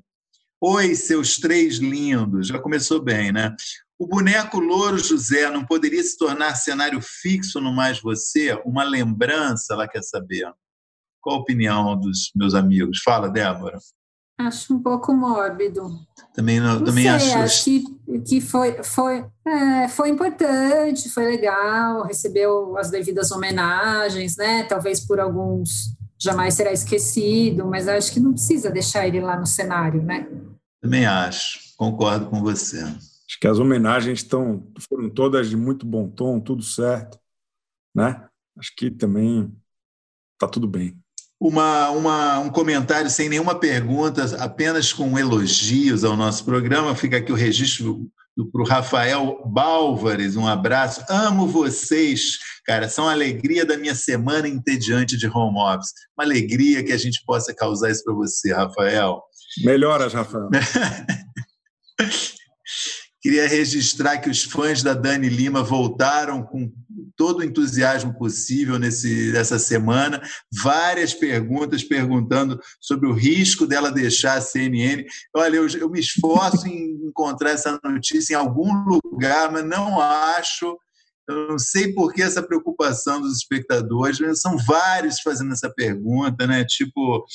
Oi, seus três lindos. Já começou bem, né? O boneco Louro José não poderia se tornar cenário fixo no Mais Você? Uma lembrança, ela quer saber. Qual a opinião dos meus amigos? Fala, Débora. Acho um pouco mórbido. Também, não, também sei, acho. acho que, que foi, foi, é, foi importante, foi legal, recebeu as devidas homenagens, né? Talvez por alguns jamais será esquecido, mas acho que não precisa deixar ele lá no cenário, né? Também acho, concordo com você. Acho que as homenagens estão, foram todas de muito bom tom, tudo certo, né? Acho que também está tudo bem. uma, uma, um comentário sem nenhuma pergunta, apenas com elogios ao nosso programa. Fica aqui o registro para o Rafael Bálvares, um abraço. Amo vocês, cara, são a alegria da minha semana entediante de home office. Uma alegria que a gente possa causar isso para você, Rafael. Melhoras, Rafael. Queria registrar que os fãs da Dani Lima voltaram com todo o entusiasmo possível nesse, nessa semana. Várias perguntas perguntando sobre o risco dela deixar a CNN. Olha, eu, eu me esforço em encontrar essa notícia em algum lugar, mas não acho. Eu não sei por que essa preocupação dos espectadores, são vários fazendo essa pergunta, né? Tipo,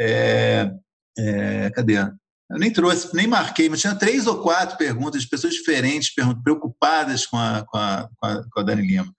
é, é, cadê? Eu nem trouxe, nem marquei, mas tinha três ou quatro perguntas de pessoas diferentes, preocupadas com a, com a, com a, Dani Lima.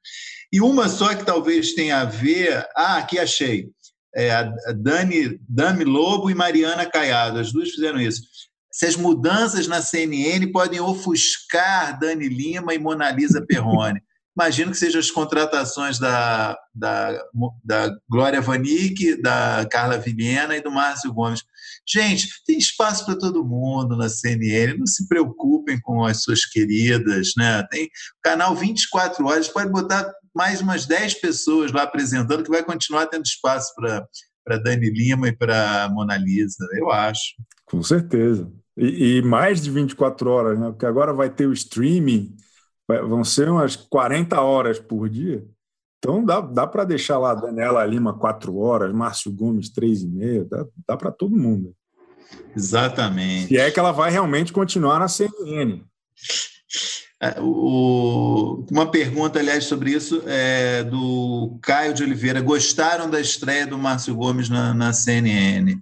E uma só que talvez tenha a ver. Ah, aqui achei. É a Dani, Dami Lobo e Mariana Caiado, as duas fizeram isso. Se as mudanças na CNN podem ofuscar Dani Lima e Mona Lisa Perrone. Imagino que sejam as contratações da, da, da Glória Vanik, da Carla Vilhena e do Márcio Gomes. Gente, tem espaço para todo mundo na CNN, não se preocupem com as suas queridas, né? Tem canal 24 horas, pode botar mais umas 10 pessoas lá apresentando, que vai continuar tendo espaço para para Dani Lima e para Mona Lisa, eu acho. Com certeza. E, e, mais de 24 horas, né? Porque agora vai ter o streaming, vão ser umas 40 horas por dia. Então dá, dá para deixar lá Daniela Lima quatro horas, Márcio Gomes três e meia, dá, dá para todo mundo. Exatamente. E é que ela vai realmente continuar na CNN. É, o, uma pergunta, aliás, sobre isso é do Caio de Oliveira. Gostaram da estreia do Márcio Gomes na, na CNN?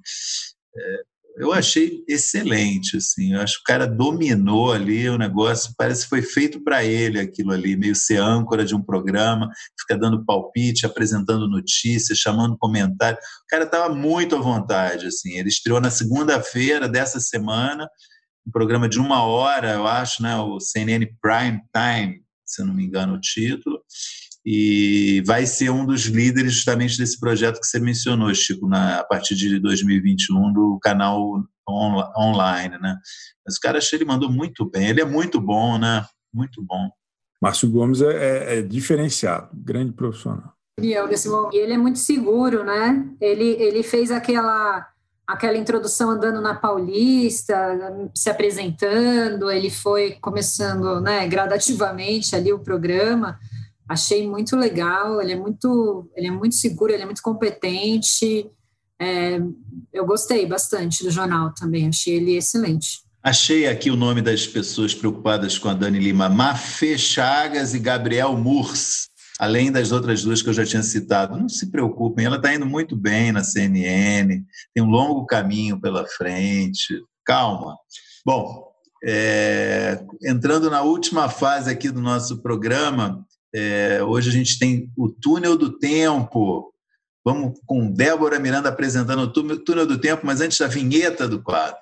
É, eu achei excelente, assim. Eu acho que o cara dominou ali o negócio, parece que foi feito para ele aquilo ali, meio ser âncora de um programa, fica dando palpite, apresentando notícias, chamando comentário. O cara estava muito à vontade, assim. Ele estreou na segunda-feira dessa semana, um programa de uma hora, eu acho, né? O CNN Prime Time, se eu não me engano o título e vai ser um dos líderes justamente desse projeto que você mencionou, Chico, na, a partir de 2021 do canal on, online, né? Mas o cara achei ele mandou muito bem, ele é muito bom, né? Muito bom. Márcio Gomes é, é, é diferenciado, grande profissional. E ele é muito seguro, né? Ele, ele fez aquela aquela introdução andando na Paulista, se apresentando, ele foi começando, né, gradativamente ali o programa achei muito legal, ele é muito, ele é muito seguro, ele é muito competente. É, eu gostei bastante do jornal também, achei ele excelente. Achei aqui o nome das pessoas preocupadas com a Dani Lima, Mafê Chagas e Gabriel Murs, além das outras duas que eu já tinha citado. Não se preocupem, ela está indo muito bem na CNN, tem um longo caminho pela frente. Calma. Bom, é, entrando na última fase aqui do nosso programa, é, hoje a gente tem o Túnel do Tempo. Vamos com Débora Miranda apresentando o Túnel do Tempo, mas antes da vinheta do quadro.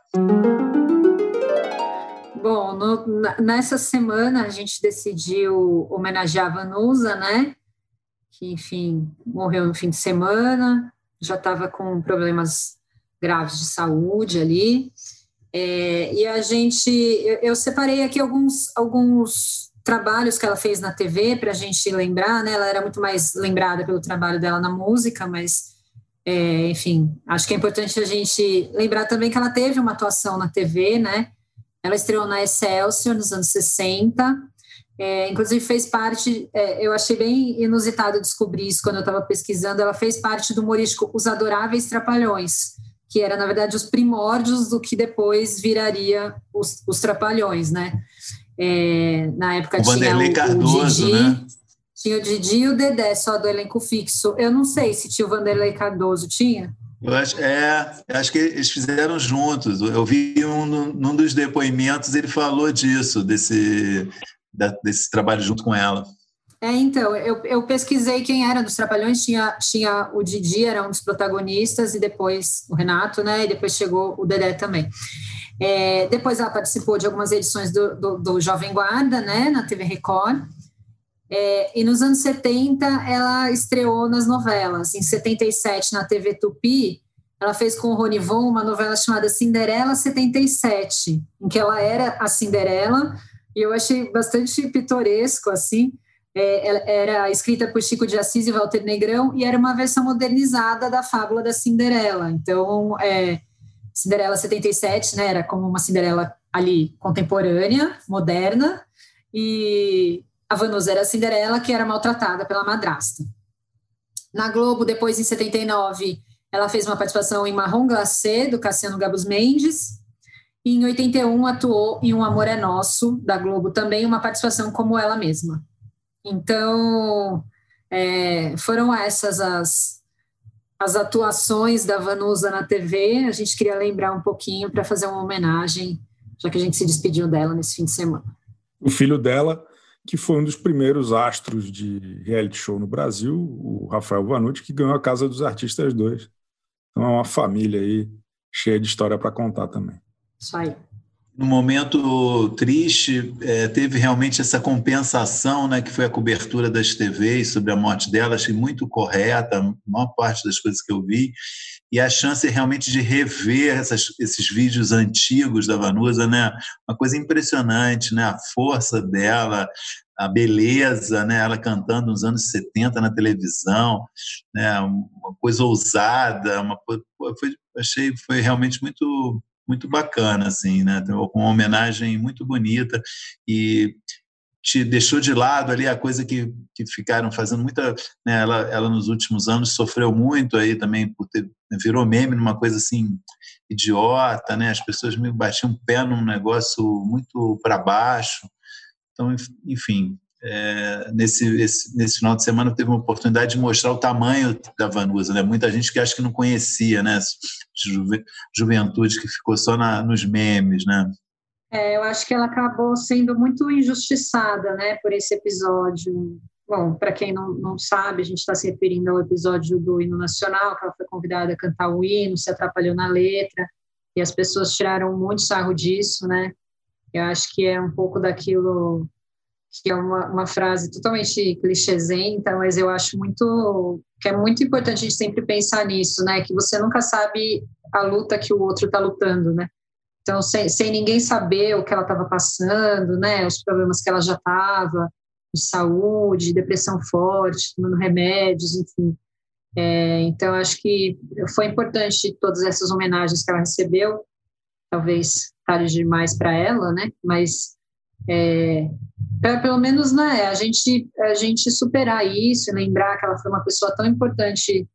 Bom, no, nessa semana a gente decidiu homenagear a Vanusa, né? Que, enfim, morreu no fim de semana, já estava com problemas graves de saúde ali. É, e a gente, eu, eu separei aqui alguns, alguns trabalhos que ela fez na TV para a gente lembrar, né? Ela era muito mais lembrada pelo trabalho dela na música, mas é, enfim, acho que é importante a gente lembrar também que ela teve uma atuação na TV, né? Ela estreou na Excelsior nos anos 60, é, inclusive fez parte, é, eu achei bem inusitado descobrir isso quando eu estava pesquisando, ela fez parte do humorístico Os Adoráveis Trapalhões, que era, na verdade, os primórdios do que depois viraria os, os Trapalhões, né? É, na época o tinha Vanderlei o, Cardoso, o Didi, né? tinha o Didi e o Dedé só do elenco fixo. Eu não sei se tinha o Vanderlei Cardoso, tinha? Eu acho, é, acho que eles fizeram juntos. Eu vi um num dos depoimentos, ele falou disso, desse, desse trabalho junto com ela. É, então, eu, eu pesquisei quem era dos Trapalhões, tinha, tinha o Didi, era um dos protagonistas, e depois o Renato, né? E depois chegou o Dedé também. É, depois ela participou de algumas edições do, do, do, Jovem Guarda, né, na TV Record. É, e nos anos 70 ela estreou nas novelas. Em 77 na TV Tupi, ela fez com o Rony Von uma novela chamada Cinderela 77, em que ela era a Cinderela, e eu achei bastante pitoresco assim. É, era escrita por Chico de Assis e Walter Negrão e era uma versão modernizada da fábula da Cinderela. Então, é, Cinderela 77, né, era como uma Cinderela ali contemporânea, moderna, e a Vanusa era a Cinderela que era maltratada pela madrasta. Na Globo, depois em 79, ela fez uma participação em Marrom Glacé, do Cassiano Gabus Mendes, e em 81 atuou em Um Amor é Nosso, da Globo, também uma participação como ela mesma. Então, é, foram essas as, as atuações da Vanusa na TV, a gente queria lembrar um pouquinho para fazer uma homenagem, já que a gente se despediu dela nesse fim de semana. O filho dela, que foi um dos primeiros astros de reality show no Brasil, o Rafael Vanucci, que ganhou a Casa dos Artistas 2. Então é uma família aí cheia de história para contar também. Isso aí no momento triste, é, teve realmente essa compensação, né, que foi a cobertura das TVs sobre a morte dela, achei muito correta, a maior parte das coisas que eu vi, e a chance realmente de rever essas, esses vídeos antigos da Vanusa, né, uma coisa impressionante, né, a força dela, a beleza, né, ela cantando nos anos 70 na televisão, né, uma coisa ousada, uma, foi, achei foi realmente muito muito bacana, assim, né? Com uma homenagem muito bonita e te deixou de lado ali a coisa que, que ficaram fazendo muita. Né, ela, ela nos últimos anos sofreu muito aí também por ter. virou meme numa coisa assim idiota, né? As pessoas me batiam o pé num negócio muito para baixo. Então, enfim, é, nesse, esse, nesse final de semana teve uma oportunidade de mostrar o tamanho da Vanusa, né? Muita gente que acha que não conhecia, né? Juve, juventude que ficou só na, nos memes, né? É, eu acho que ela acabou sendo muito injustiçada, né, por esse episódio. Bom, para quem não, não sabe, a gente está se referindo ao episódio do hino nacional, que ela foi convidada a cantar o hino, se atrapalhou na letra, e as pessoas tiraram muito sarro disso, né? Eu acho que é um pouco daquilo que é uma, uma frase totalmente clichêsenta, mas eu acho muito que é muito importante a gente sempre pensar nisso, né? Que você nunca sabe a luta que o outro está lutando, né? Então, sem, sem ninguém saber o que ela estava passando, né? Os problemas que ela já estava, de saúde, depressão forte, tomando remédios, enfim. É, então, acho que foi importante todas essas homenagens que ela recebeu. Talvez tarde demais para ela, né? Mas é, para pelo menos né, a gente a gente superar isso e lembrar que ela foi uma pessoa tão importante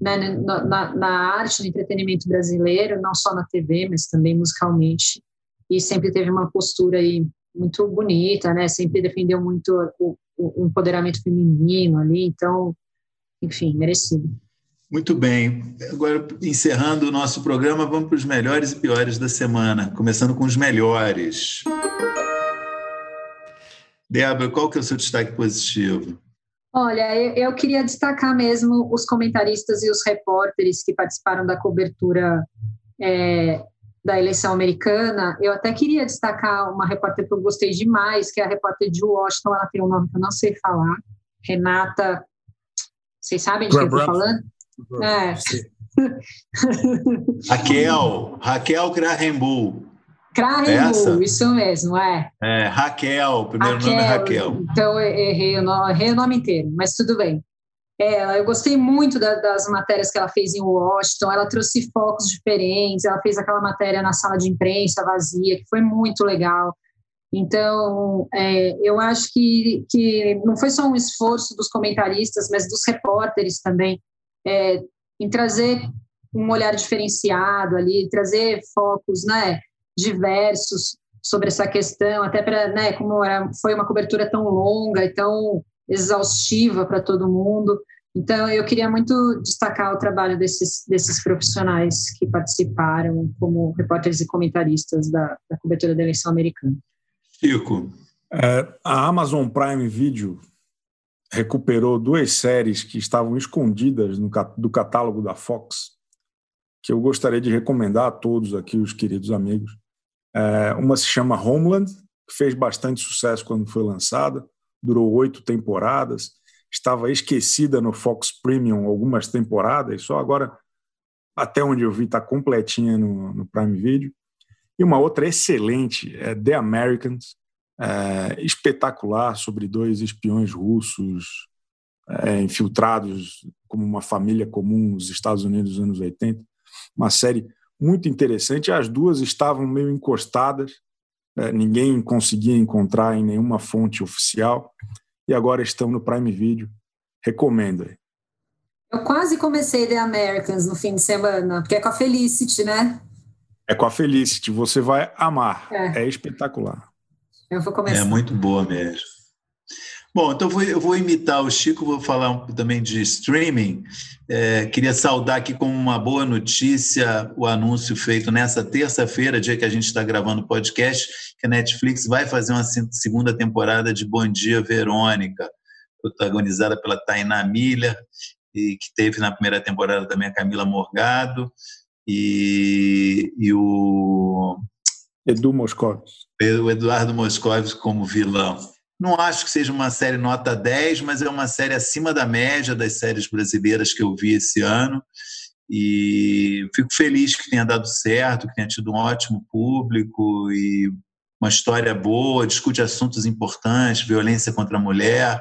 né, na, na, na, arte, no entretenimento brasileiro, não só na TV, mas também musicalmente, e sempre teve uma postura aí muito bonita, né? Sempre defendeu muito o, o empoderamento feminino ali, então, enfim, merecido. Muito bem. Agora, encerrando o nosso programa, vamos para os melhores e piores da semana, começando com os melhores. Débora, qual que é o seu destaque positivo? Olha, eu, eu, queria destacar mesmo os comentaristas e os repórteres que participaram da cobertura é, da eleição americana. Eu até queria destacar uma repórter que eu gostei demais, que é a repórter de Washington, ela tem um nome que eu não sei falar, Renata. Vocês sabem de quem eu estou falando? É. Raquel, Raquel Krahenbull. Krahenbull, isso mesmo, é. É, Raquel, o primeiro Raquel, nome é Raquel. Então, eu errei o, nome, errei o nome inteiro, mas tudo bem. É, eu gostei muito da, das matérias que ela fez em Washington, ela trouxe focos diferentes, ela fez aquela matéria na sala de imprensa vazia, que foi muito legal. Então, é, eu acho que, que não foi só um esforço dos comentaristas, mas dos repórteres também, é, em trazer um olhar diferenciado ali, trazer focos, né? Diversos sobre essa questão, até para, né, como era, foi uma cobertura tão longa e tão exaustiva para todo mundo. Então, eu queria muito destacar o trabalho desses, desses profissionais que participaram como repórteres e comentaristas da, da cobertura da eleição americana. Chico. É, a Amazon Prime Video recuperou duas séries que estavam escondidas no, do catálogo da Fox, que eu gostaria de recomendar a todos aqui, os queridos amigos. É, uma se chama Homeland, que fez bastante sucesso quando foi lançada. durou oito temporadas, estava esquecida no Fox Premium algumas temporadas, só agora, até onde eu vi, está completinha no, no, Prime Video. E uma outra excelente é The Americans, é, espetacular, sobre dois espiões russos é, infiltrados como uma família comum nos Estados Unidos dos anos 80. Uma série muito interessante. As duas estavam meio encostadas, é, ninguém conseguia encontrar em nenhuma fonte oficial, e agora estão no Prime Video. Recomendo. Eu quase comecei The Americans no fim de semana, porque é com a Felicity, né? É com a Felicity, você vai amar. É, é espetacular. Eu vou começar. É muito boa mesmo. Bom, então eu vou, eu vou imitar o Chico, vou falar um, também de streaming. É, queria saudar aqui como uma boa notícia o anúncio feito nessa terça-feira, dia que a gente está gravando o podcast, que a Netflix vai fazer uma segunda temporada de Bom Dia Verônica, protagonizada pela Tainá Milha, e que teve na primeira temporada também a Camila Morgado e, e o Edu Moscovis. O Eduardo Moscovis como vilão. Não acho que seja uma série nota 10, mas é uma série acima da média das séries brasileiras que eu vi esse ano. E fico feliz que tenha dado certo, que tenha tido um ótimo público e uma história boa, discute assuntos importantes, violência contra a mulher,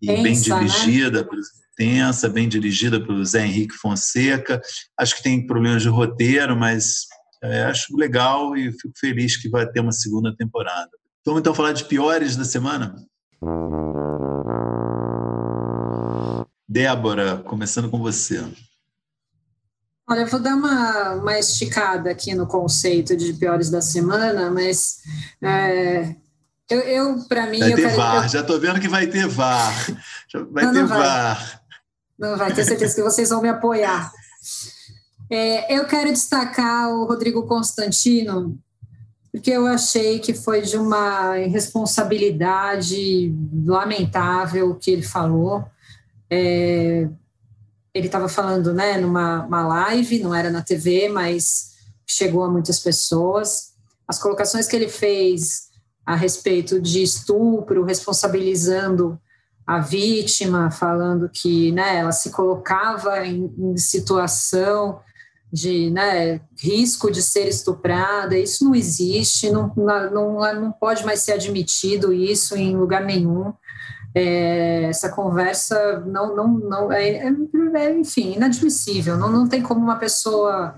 e Pensa, bem né? dirigida, né? tensa, bem dirigida pelo Zé Henrique Fonseca. Acho que tem problemas de roteiro, mas é, acho legal e fico feliz que vai ter uma segunda temporada. Vamos então falar de piores da semana? Débora, começando com você. Olha, eu vou dar uma, uma esticada aqui no conceito de piores da semana, mas é, eu, eu para mim. Vai ter quero, VAR, eu... já estou vendo que vai ter VAR. Vai não, ter não vai. VAR. Não vai, tenho certeza que vocês vão me apoiar. É, eu quero destacar o Rodrigo Constantino, porque eu achei que foi de uma irresponsabilidade lamentável o que ele falou. É, ele estava falando né, numa live, não era na TV, mas chegou a muitas pessoas. As colocações que ele fez a respeito de estupro, responsabilizando a vítima, falando que né, ela se colocava em, em situação de né, risco de ser estuprada, isso não existe, não, não, não pode mais ser admitido isso em lugar nenhum. É, essa conversa não, não, não é, é, é, enfim, inadmissível. Não, não tem como uma pessoa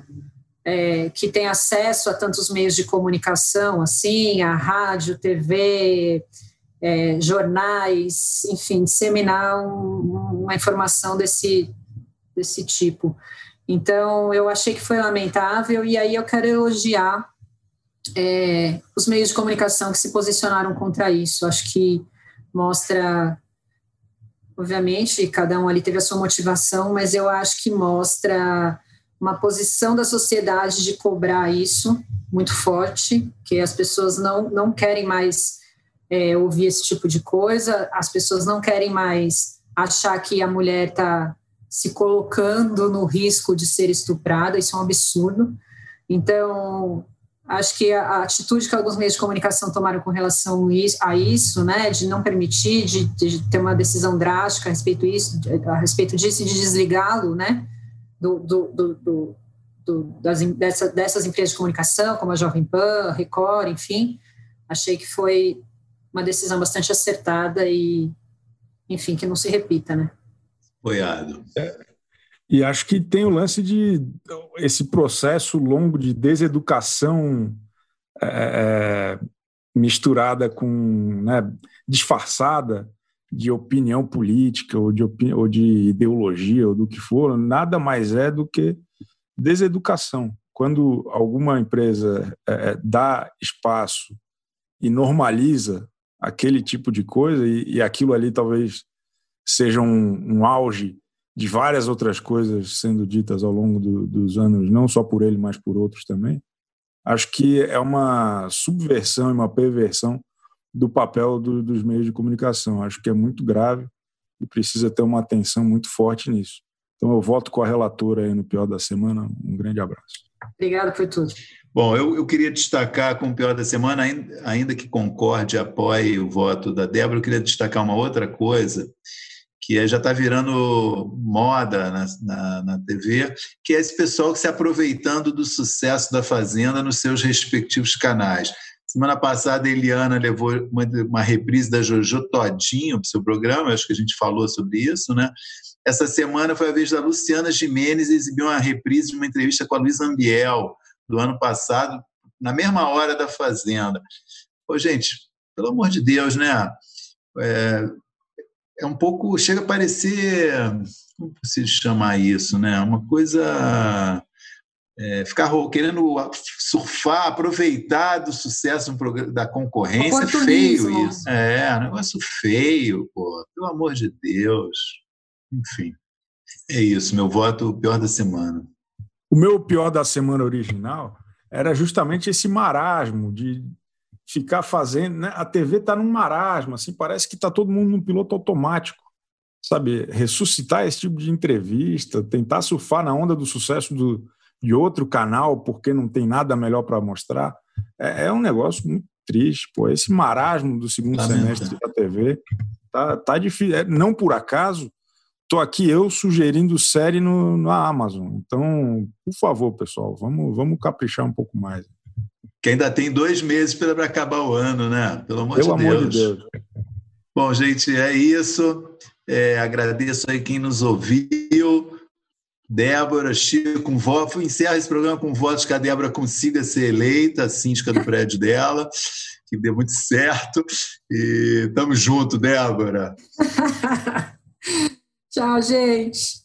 é, que tem acesso a tantos meios de comunicação, assim, a rádio, TV, é, jornais, enfim, disseminar um, uma informação desse, desse tipo. Então, eu achei que foi lamentável, e aí eu quero elogiar é, os meios de comunicação que se posicionaram contra isso. Acho que mostra, obviamente, cada um ali teve a sua motivação, mas eu acho que mostra uma posição da sociedade de cobrar isso muito forte, que as pessoas não, não querem mais é, ouvir esse tipo de coisa, as pessoas não querem mais achar que a mulher está se colocando no risco de ser estuprada, isso é um absurdo. Então, acho que a, atitude que alguns meios de comunicação tomaram com relação a isso, né, de não permitir, de, de ter uma decisão drástica a respeito, isso, a respeito disso e de desligá-lo, né, do, do, do, das, dessa, dessas empresas de comunicação, como a Jovem Pan, Record, enfim, achei que foi uma decisão bastante acertada e, enfim, que não se repita, né apoiado. É, e acho que tem o lance de esse processo longo de deseducação é, é, misturada com né, disfarçada de opinião política ou de, opini ou de ideologia ou do que for, nada mais é do que deseducação. Quando alguma empresa é, é dá espaço e normaliza aquele tipo de coisa, e, e aquilo ali talvez seja um, um auge de várias outras coisas sendo ditas ao longo do, dos anos, não só por ele, mas por outros também, acho que é uma subversão e uma perversão do papel do, dos meios de comunicação. Acho que é muito grave e precisa ter uma atenção muito forte nisso. Então eu voto com a relatora aí no pior da semana. Um grande abraço. Obrigada por tudo. Bom, eu, eu, queria destacar com o pior da semana, ainda, ainda que concorde e apoie o voto da Débora, eu queria destacar uma outra coisa, que é, já está virando moda na, na, na, TV, que é esse pessoal que se aproveitando do sucesso da Fazenda nos seus respectivos canais. Semana passada, a Eliana levou uma, uma reprise da Jojo Todinho para o seu programa, acho que a gente falou sobre isso, né? Essa semana foi a vez da Luciana Jimenez exibir uma reprise de uma entrevista com a Luísa Ambiel, do ano passado, na mesma hora da Fazenda. Ô, gente, pelo amor de Deus, né? É, é um pouco. Chega a parecer. Como se chamar isso, né? Uma coisa. É, ficar querendo surfar, aproveitar do sucesso da concorrência, é feio isso. É, um negócio feio, pô, pelo amor de Deus. Enfim, é isso, meu voto pior da semana. O meu pior da semana original era justamente esse marasmo de ficar fazendo. Né? A TV está num marasmo, assim, parece que está todo mundo num piloto automático. Sabe, ressuscitar esse tipo de entrevista, tentar surfar na onda do sucesso do, de outro canal, porque não tem nada melhor para mostrar, é, é, um negócio muito triste. Pô. Esse marasmo do segundo tá semestre mesmo. da TV tá, tá difícil. É, não por acaso, Estou aqui eu sugerindo série no, na Amazon. Então, por favor, pessoal, vamos, vamos caprichar um pouco mais. Que ainda tem dois meses para acabar o ano, né? Pelo amor, Pelo de, amor Deus. de Deus. Bom, gente, é isso. É, agradeço aí quem nos ouviu. Débora, Chico, um voto. Encerra esse programa com votos que a Débora consiga ser eleita, a síndica do prédio dela, que dê muito certo. E tamo junto, Débora. Tchau, gente.